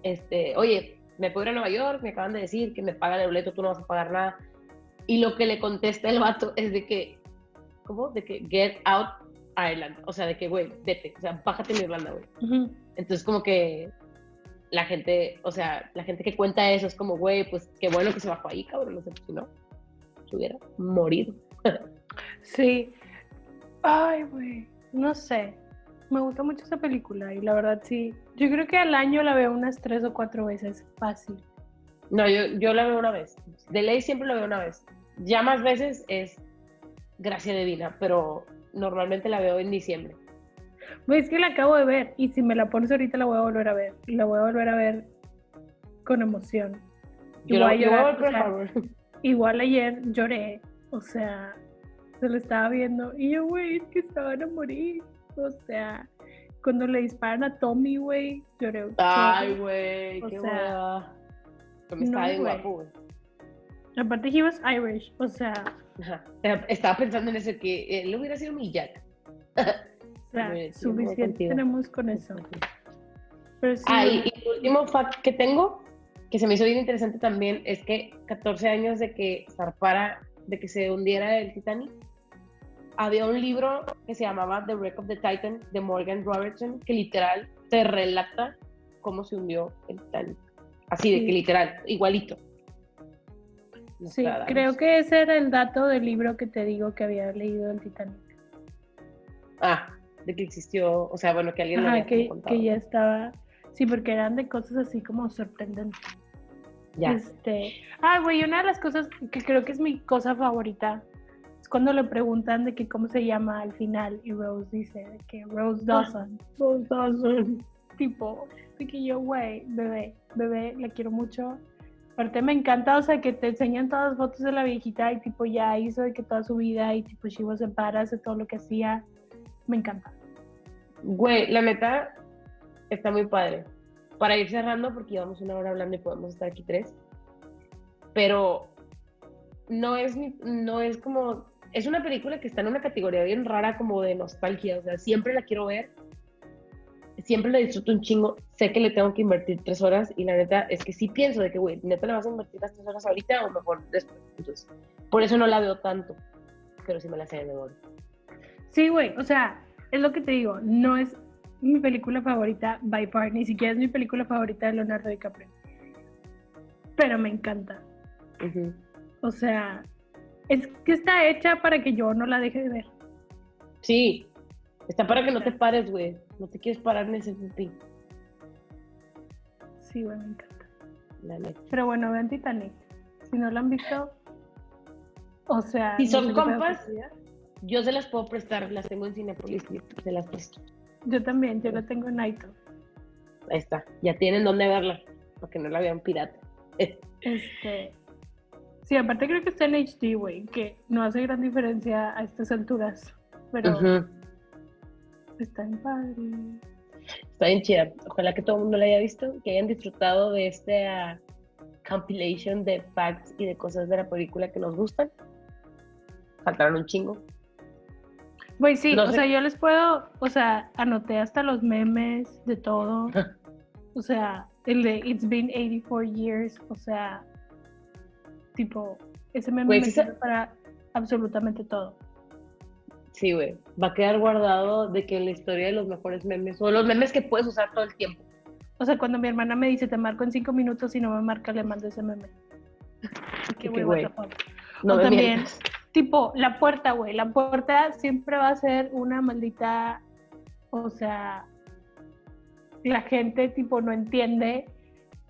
Este, oye, me puedo ir a Nueva York, me acaban de decir que me pagan el boleto, tú no vas a pagar nada. Y lo que le contesta el vato es de que, ¿cómo? De que get out Ireland. O sea, de que, güey, vete, o sea, bájate en Irlanda, güey. Entonces, como que la gente, o sea, la gente que cuenta eso es como, güey, pues qué bueno que se bajó ahí, cabrón. No sé, pues, si no, se hubiera morido. Sí. Ay, güey. No sé. Me gusta mucho esa película y la verdad sí. Yo creo que al año la veo unas tres o cuatro veces. Fácil. No, yo, yo la veo una vez. De ley siempre la veo una vez. Ya más veces es gracia divina, pero normalmente la veo en diciembre. Güey, es que la acabo de ver y si me la pones ahorita la voy a volver a ver. Y la voy a volver a ver con emoción. Yo, la, yo o sea. Igual ayer lloré, o sea, se lo estaba viendo y yo, güey, es que se van a morir. O sea, cuando le disparan a Tommy, güey, lloré. Ay, güey, qué hueva. Pero me no, guapo, güey. Aparte, he was Irish, o sea, Ajá. Estaba pensando en eso, que él hubiera sido mi Jack. o sea suficiente tenemos con eso. Pero sí, Ah, y, y el último fact que tengo, que se me hizo bien interesante también, es que 14 años de que zarpara, de que se hundiera el Titanic, había un libro que se llamaba The Wreck of the Titan de Morgan Robertson, que literal te relata cómo se hundió el Titanic. Así de Sí. que literal, igualito. Sí, creo que ese era el dato del libro que te digo que había leído del Titanic. Ah, de que existió, o sea, bueno, que alguien lo Ajá, había que, contado. que ya estaba. Sí, porque eran de cosas así como sorprendentes. Ya. Este, ah, güey, una de las cosas que creo que es mi cosa favorita es cuando le preguntan de que cómo se llama al final y Rose dice de que Rose Dawson, Rose Dawson, tipo, de que yo, güey, bebé, bebé, la quiero mucho. Aparte me encanta, o sea, que te enseñan todas las fotos de la viejita y tipo ya hizo de que toda su vida y tipo she was embarrassed de todo lo que hacía. Me encanta. Güey, la neta está muy padre. Para ir cerrando, porque llevamos una hora hablando y podemos estar aquí tres. Pero no es, no es como. Es una película que está en una categoría bien rara, como de nostalgia. O sea, siempre la quiero ver. Siempre la disfruto un chingo. Sé que le tengo que invertir tres horas. Y la neta es que sí pienso de que, güey, neta le vas a invertir las tres horas ahorita o mejor después. Entonces, por eso no la veo tanto. Pero sí me la sé de memoria. Sí, güey, o sea, es lo que te digo, no es mi película favorita by far, ni siquiera es mi película favorita de Leonardo DiCaprio. Pero me encanta. O sea, es que está hecha para que yo no la deje de ver. Sí, está para que no te pares, güey. No te quieres parar en ese pipí, Sí, güey, me encanta. la neta. Pero bueno, vean Titanic. Si no la han visto, o sea... Si no son pedo compas. Yo se las puedo prestar, las tengo en Cinepolis, se las presto. Yo también, yo la tengo en Naito. Ahí está, ya tienen dónde verla, porque no la vean pirata. <laughs> Este... Sí, aparte creo que está en HD, güey, que no hace gran diferencia a estas alturas. Pero. Está en padre. Está bien chida. Ojalá que todo el mundo la haya visto, que hayan disfrutado de esta compilation de facts y de cosas de la película que nos gustan. Faltaron un chingo. Güey, sí, No o sé. sea, yo les puedo, o sea, anoté hasta los memes de todo. <laughs> O sea, el de It's been 84 years, o sea, Tipo, ese meme Güey, me sirve para absolutamente todo. Sí, güey. Va a quedar guardado de que la historia de los mejores memes, o los memes que puedes usar todo el tiempo. O sea, cuando mi hermana me dice, te marco en cinco minutos y no me marca, le mando ese meme. <laughs> Y güey. No O me también- mientas. Tipo, la puerta, güey. La puerta siempre va a ser una maldita. O sea, la gente, tipo, no entiende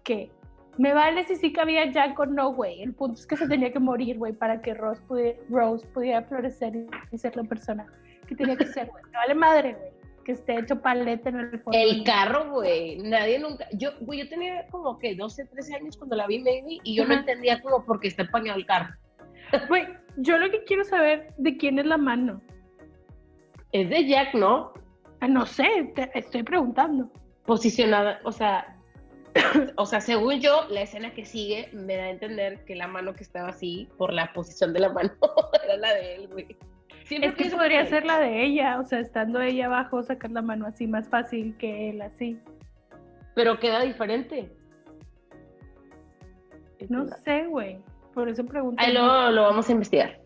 que me vale si sí cabía Jack o no, güey. El punto es que se tenía que morir, güey, para que Rose, pudi- Rose pudiera florecer y, ser la persona que tenía que ser, güey. Me vale madre, güey. Que esté hecho paleta en el fondo. El carro, güey. Nadie nunca. Yo, güey, yo tenía como que 12, 13 años cuando la vi, maybe, y yo no entendía como por qué está empañado el carro. <laughs> Güey, yo lo que quiero saber de quién es la mano. Es de Jack, ¿no? Ah, no sé, te estoy preguntando. Posicionada, o sea. <coughs> O sea, según yo, la escena que sigue me da a entender que la mano que estaba así, por la posición de la mano, <laughs> era la de él, güey. Siempre Es que podría que- ser la de ella, o sea, estando ella abajo, sacar la mano así más fácil que él así. Pero queda diferente. No sé, güey. Por eso pregunto. Ahí lo, lo vamos a investigar.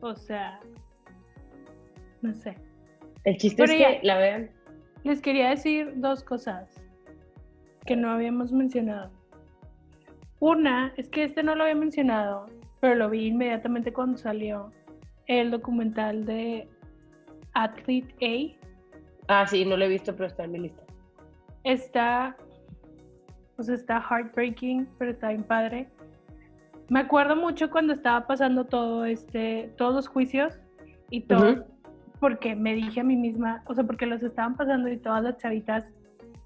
O sea, no sé. El chiste Pero es ya- que la vean. Les quería decir dos cosas que no habíamos mencionado. Una es que este no lo había mencionado, pero lo vi inmediatamente cuando salió el documental de Athlete A. Ah, sí, no lo he visto, pero está en mi lista. Está, o sea, está heartbreaking, pero está bien padre. Me acuerdo mucho cuando estaba pasando todo este, todos los juicios y todo, porque me dije a mí misma, o sea, porque los estaban pasando y todas las chavitas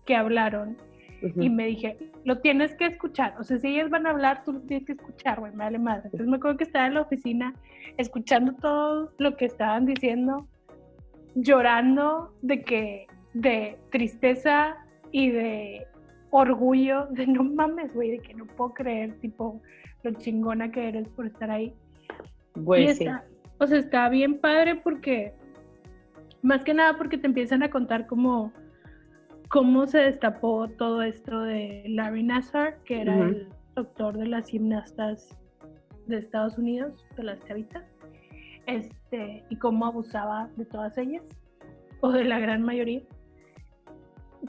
que hablaron Ujú. y me dije, lo tienes que escuchar, o sea, si ellas van a hablar, tú lo tienes que escuchar, güey, me vale madre. Entonces me acuerdo que estaba en la oficina escuchando todo lo que estaban diciendo, llorando de que, de tristeza y de orgullo, de no mames, güey, de que no puedo creer, tipo, lo chingona que eres por estar ahí. Güey, sí. o sea, está bien padre porque, más que nada porque te empiezan a contar cómo, cómo se destapó todo esto de Larry Nassar, que era Ujú. el doctor de las gimnastas de Estados Unidos, de las chavitas, este, y cómo abusaba de todas ellas, o de la gran mayoría.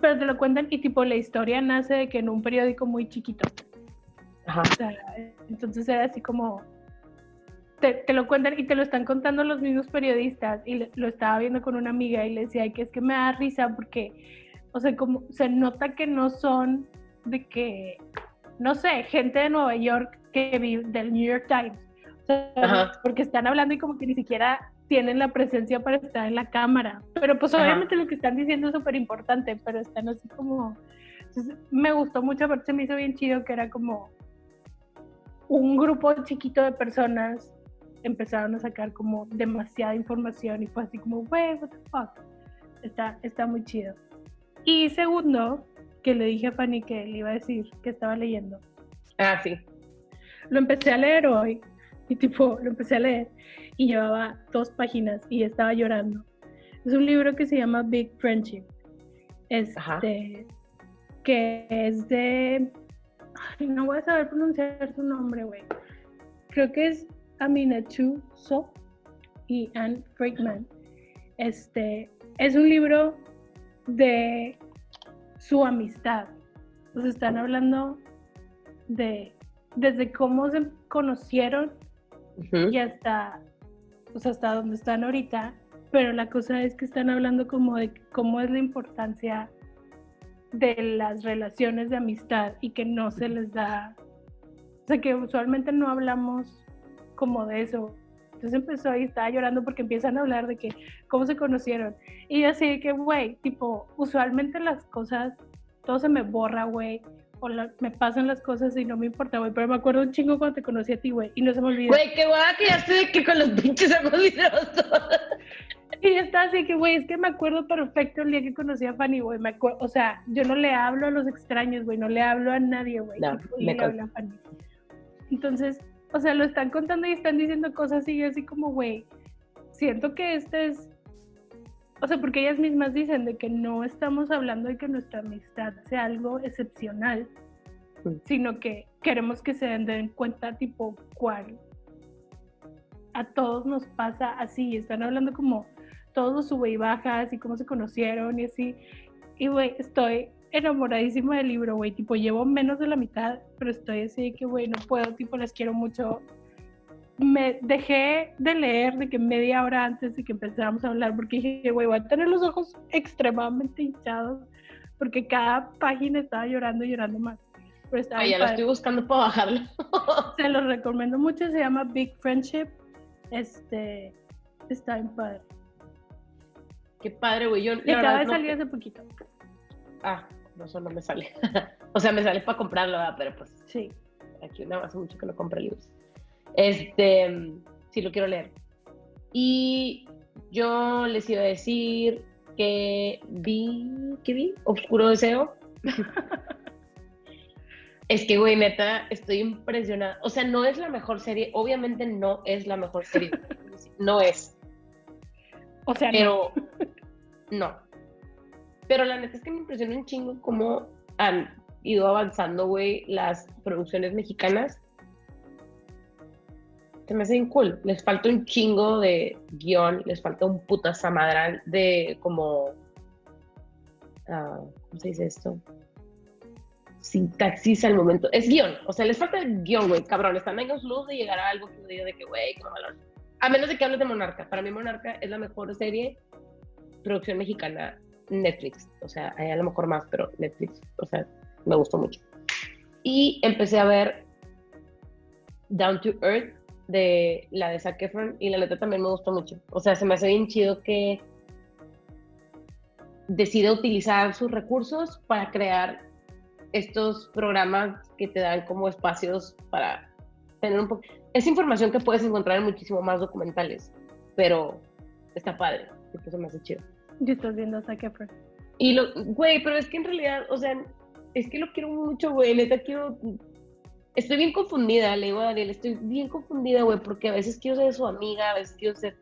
Pero te lo cuentan y tipo la historia nace de que en un periódico muy chiquito. Ajá. O sea, entonces era así como, te, te lo cuentan y te lo están contando los mismos periodistas y le- lo estaba viendo con una amiga y le decía "Ay, que es que me da risa porque, o sea, como se nota que no son de que, no sé, gente de Nueva York que vive del New York Times. O sea, porque están hablando y como que ni siquiera tienen la presencia para estar en la cámara. Pero pues Ajá. obviamente lo que están diciendo es súper importante, pero están así como... Entonces, me gustó mucho, aparte se me hizo bien chido que era como un grupo chiquito de personas empezaron a sacar como demasiada información y fue así como, wey, what the fuck. Está, está muy chido. Y segundo, que le dije a Fanny que le iba a decir que estaba leyendo. Ah, sí. Lo empecé a leer hoy y tipo, lo empecé a leer y llevaba dos páginas y estaba llorando. Es un libro que se llama Big Friendship. Ajá. Este, que es de... Ay, no voy a saber pronunciar su nombre, güey. Creo que es Aminatou So y Anne Friedman. Este, es un libro de su amistad. Nos están hablando de desde cómo se conocieron y hasta, sea, hasta donde están ahorita, pero la cosa es que están hablando como de cómo es la importancia de las relaciones de amistad y que no se les da, o sea, que usualmente no hablamos como de eso. Entonces empezó y estaba llorando porque empiezan a hablar de que cómo se conocieron. Y yo así que, güey, tipo, usualmente las cosas, todo se me borra, güey. O la- me pasan las cosas y no me importa, güey. Pero me acuerdo un chingo cuando te conocí a ti, güey. Y no se me olvida. Güey, qué guay que ya estoy que con los pinches ojos. Y yo estaba así que, güey, es que me acuerdo perfecto el día que conocí a Fanny, güey. O sea, yo no le hablo a los extraños, güey. No le hablo a nadie, güey. No, me a Fanny. Entonces, o sea, lo están contando y están diciendo cosas y yo así como, güey, siento que este es... O sea, porque ellas mismas dicen de que no estamos hablando de que nuestra amistad sea algo excepcional, sino que, queremos que se den cuenta, tipo, cuál. A todos nos pasa así, están hablando como todos los sube y bajas y cómo se conocieron y así. Y, güey, estoy enamoradísima del libro, güey. Tipo, llevo menos de la mitad, pero estoy así de que, güey, no puedo, tipo, las quiero mucho. Me dejé de leer de que media hora antes de que empezáramos a hablar, porque dije, güey, voy a tener los ojos extremadamente hinchados, porque cada página estaba llorando y llorando más. Pero estaba Ay, ya lo estoy buscando para bajarlo. <laughs> se los recomiendo mucho, se llama Big Friendship. Este, está en padre. Qué padre, güey. Yo, y acaba de salir hace poquito. Ah, no, eso no me sale. <laughs> o sea, me sale para comprarlo, ¿verdad? pero pues. Sí. Aquí nada hace mucho que no compro libros. Este, sí lo quiero leer. Y yo les iba a decir que vi, ¿qué vi? Oscuro Deseo. <laughs> es que, güey, neta, estoy impresionada. O sea, no es la mejor serie, obviamente no es la mejor serie. <laughs> no es. O sea, pero no. Pero la neta es que me impresiona un chingo cómo han ido avanzando, güey, las producciones mexicanas. Se me hace bien cool. Les falta un chingo de guion, les falta un puta zamadral de como. Uh, ¿Cómo se dice esto? Sintaxis al momento. Es guion, o sea, les falta guion, güey, cabrón. Están años luz de llegar a algo que diga de que, güey, qué valor. A menos de que hables de Monarca. Para mí, Monarca es la mejor serie, producción mexicana, Netflix. O sea, hay a lo mejor más, pero Netflix, o sea, me gustó mucho. Y empecé a ver Down to Earth de la de Zac Efron y la neta también me gustó mucho. O sea, se me hace bien chido que decide utilizar sus recursos para crear estos programas que te dan como espacios para tener un poco es información que puedes encontrar en muchísimo más documentales, pero está padre, eso me hace chido. Y estás viendo a Zac Efron. Y lo, güey, pero es que en realidad, o sea, es que lo quiero mucho, güey, neta quiero, estoy bien confundida, le digo a Daniel, estoy bien confundida, güey, porque a veces quiero ser su amiga, a veces quiero ser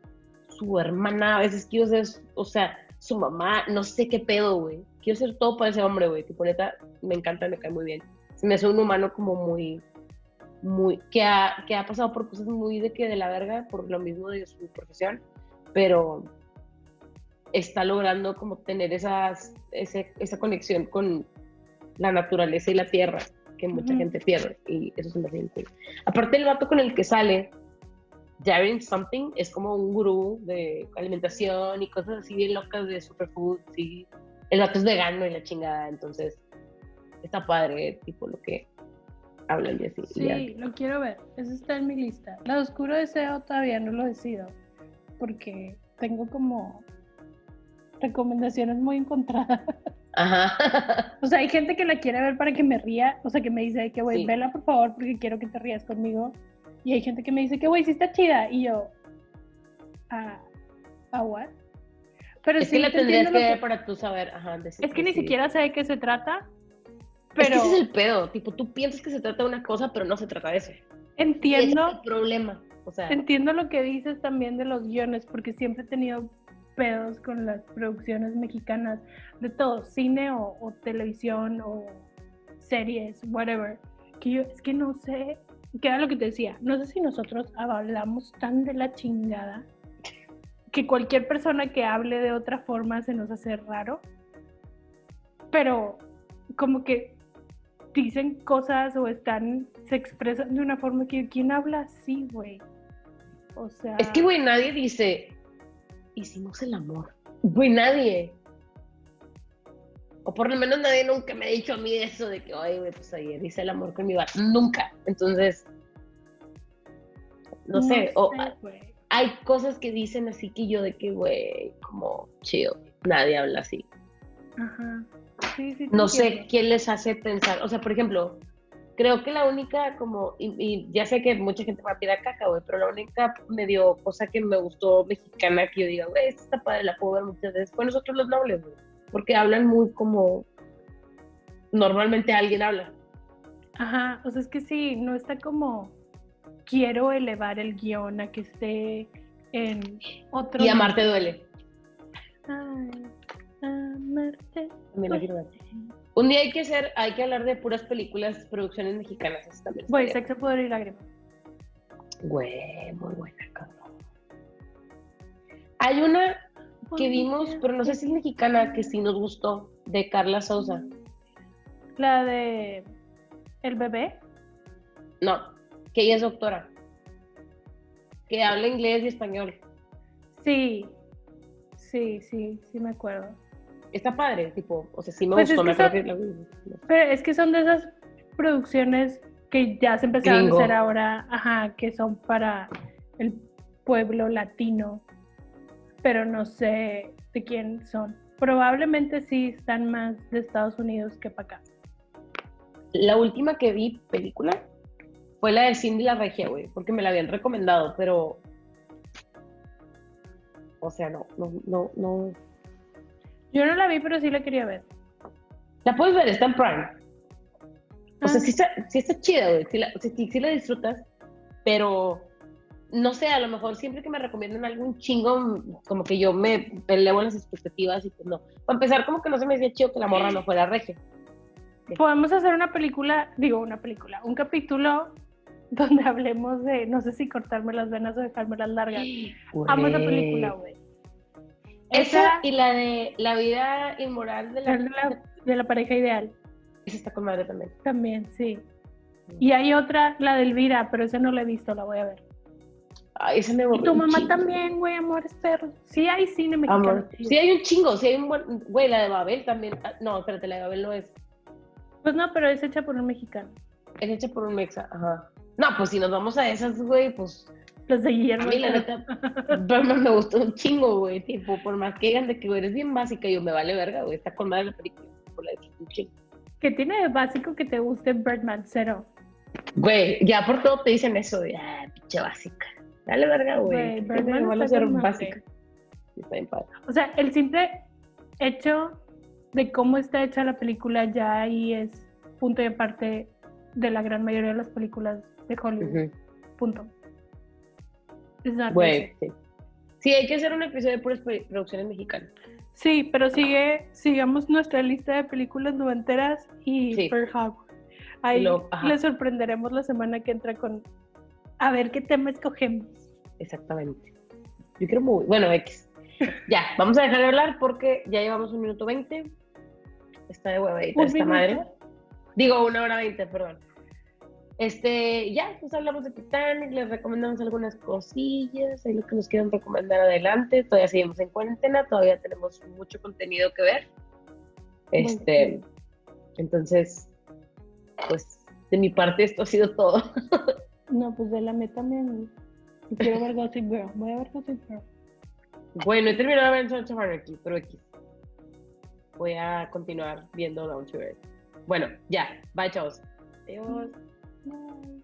su hermana, a veces quiero ser, o sea, su mamá, no sé qué pedo, güey. Quiero ser todo para ese hombre, güey, que por neta me encanta, me cae muy bien. Se me hace un humano como muy, muy, que ha, que ha pasado por cosas muy de que de la verga, por lo mismo de su profesión, pero está logrando como tener esas, esa conexión con la naturaleza y la tierra que mucha gente pierde y eso es me hace Aparte el vato con el que sale, Darren Something, es como un gurú de alimentación y cosas así bien locas de superfood, y el vato es vegano y la chingada, entonces está padre, tipo lo que hablan y así. Sí, lo quiero ver. Eso está en mi lista. La Oscuro Deseo todavía no lo decido. Porque tengo como recomendaciones muy encontradas. <laughs> Ajá. o sea, hay gente que la quiere ver para que me ría. O sea, que me dice que, güey, vela por favor porque quiero que te rías conmigo. Y hay gente que me dice que, güey, sí está chida. Y yo, ¿ah, ¿a what? Pero es sí, que la tendrías que ver para tú saber. Ajá, es que, ni siquiera sé de qué se trata. Pero... ese es el pedo, tipo, tú piensas que se trata de una cosa, pero no se trata de eso. Entiendo. es el problema. O sea, entiendo lo que dices también de los guiones, porque siempre he tenido pedos con las producciones mexicanas, de todo, cine o, televisión o series, whatever. Que yo, es que no sé, que era lo que te decía, no sé si nosotros hablamos tan de la chingada que cualquier persona que hable de otra forma se nos hace raro, pero como que dicen cosas o están, se expresan de una forma que, ¿quién habla así, güey? O sea... Es que, güey, nadie dice, hicimos el amor. Güey, nadie. O por lo menos nadie nunca me ha dicho a mí eso de que, oye, güey, pues ayer hice el amor con mi bar. Nunca. Entonces, no, sé. o, hay cosas que dicen así que yo de que, güey, como chido. Nadie habla así. Ajá no sé quién les hace pensar, o sea, por ejemplo, creo que la única como, y, ya sé que mucha gente va a tirar caca, güey, pero la única medio cosa que me gustó mexicana que yo diga, güey, esta está padre, la puedo ver muchas veces, fue nosotros los nobles, güey, porque hablan muy como, normalmente alguien habla. Ajá, o sea, es que sí, no está como, quiero elevar el guion a que esté en otro... Y amarte duele. Ay, quiero ver. Un día hay que hacer, hay que hablar de puras películas, producciones mexicanas. eso también Güey, sexo, poder y lágrimas. Güey, muy buena, cabrón. Hay una que vimos, pero no sé si es mexicana, que sí nos gustó, de Carla Souza. La de El bebé. No, que ella es doctora. Que habla inglés y español. Sí. Sí, sí, sí me acuerdo. Está padre, tipo, o sea, sí me Pues es gustó, me son-. Pero es que son de esas producciones que ya se empezaron Gringo. a hacer ahora, ajá, que son para el pueblo latino, pero no sé de quién son. Probablemente sí están más de Estados Unidos que para acá. La última que vi película fue la de Cindy la Regia, güey, porque me la habían recomendado, pero. O sea, no, no, no, no. Yo no la vi, pero sí la quería ver. La puedes ver, está en Prime. O sea, Ah. sí está, sí está chida, güey. Sí la, sí- la disfrutas, pero no sé, a lo mejor siempre que me recomiendan algún chingo, como que yo me elevo las expectativas y pues no. Para empezar, como que no se me decía chido que la morra no fuera regia. Podemos hacer una película, digo una película, un capítulo <laughs> donde hablemos de, no sé si cortarme las venas o dejarme las largas. <gasps> Amo esa película, güey. Esa Esa y la de la vida inmoral de la, de la, de la pareja ideal. Esa está con madre también. También, sí. Y hay otra, la de Elvira, pero esa no la he visto, la voy a ver. Ay, esa me Y tu mamá chingo. también, güey, amores perros. Sí hay cine mexicano. Amor. sí. Sí, hay un chingo, sí hay un buen. Güey, la de Babel también. Ah, No, espérate, la de Babel no es. Pues no, pero es hecha por un mexicano. Es hecha por un mexa. Ajá. No, pues si nos vamos a esas, güey, pues. Los de A Guillermo. mí, la neta, Batman me gustó un chingo, güey. Tipo, por más que digan de que güey, eres bien básica, yo me vale verga, güey. Está con madre la película. Por la disfruté un chingo. Que tiene de básico que te guste Birdman, cero. Güey, ya por todo te dicen eso de, ah, pinche básica. Dale verga, Güey. Birdman vale ser básica. Está bien padre. O sea, el simple hecho de cómo está hecha la película ya ahí es punto y aparte de la gran mayoría de las películas de Hollywood. Ujú. Punto. Not sí. Sí, hay que hacer un episodio de puras producciones mexicanas. Sí, pero sigue, sigamos nuestra lista de películas noventeras y Sí. Pearl Harbor. Ahí ajá. les sorprenderemos la semana que entra con a ver qué tema escogemos. Exactamente. Yo quiero muy. Bueno, X. <laughs> Ya, vamos a dejar de hablar porque ya llevamos un minuto veinte. Está de huevadita ¿Un esta minuto? madre. Digo, una hora veinte, perdón. Este, ya, pues hablamos de Titanic, les recomendamos algunas cosillas, ahí lo que nos quieran recomendar adelante. Todavía seguimos en cuarentena, todavía tenemos mucho contenido que ver. Este, entonces, pues de mi parte esto ha sido todo. <laughs> No, pues de la meta también. Y Quiero ver Gossip Girl. Voy a ver Gossip Girl. Bueno, he terminado de ver Sons of Anarchy, pero X. Voy a continuar viendo Down to Earth. Bueno, ya. Bye, chavos. Adiós. Bye.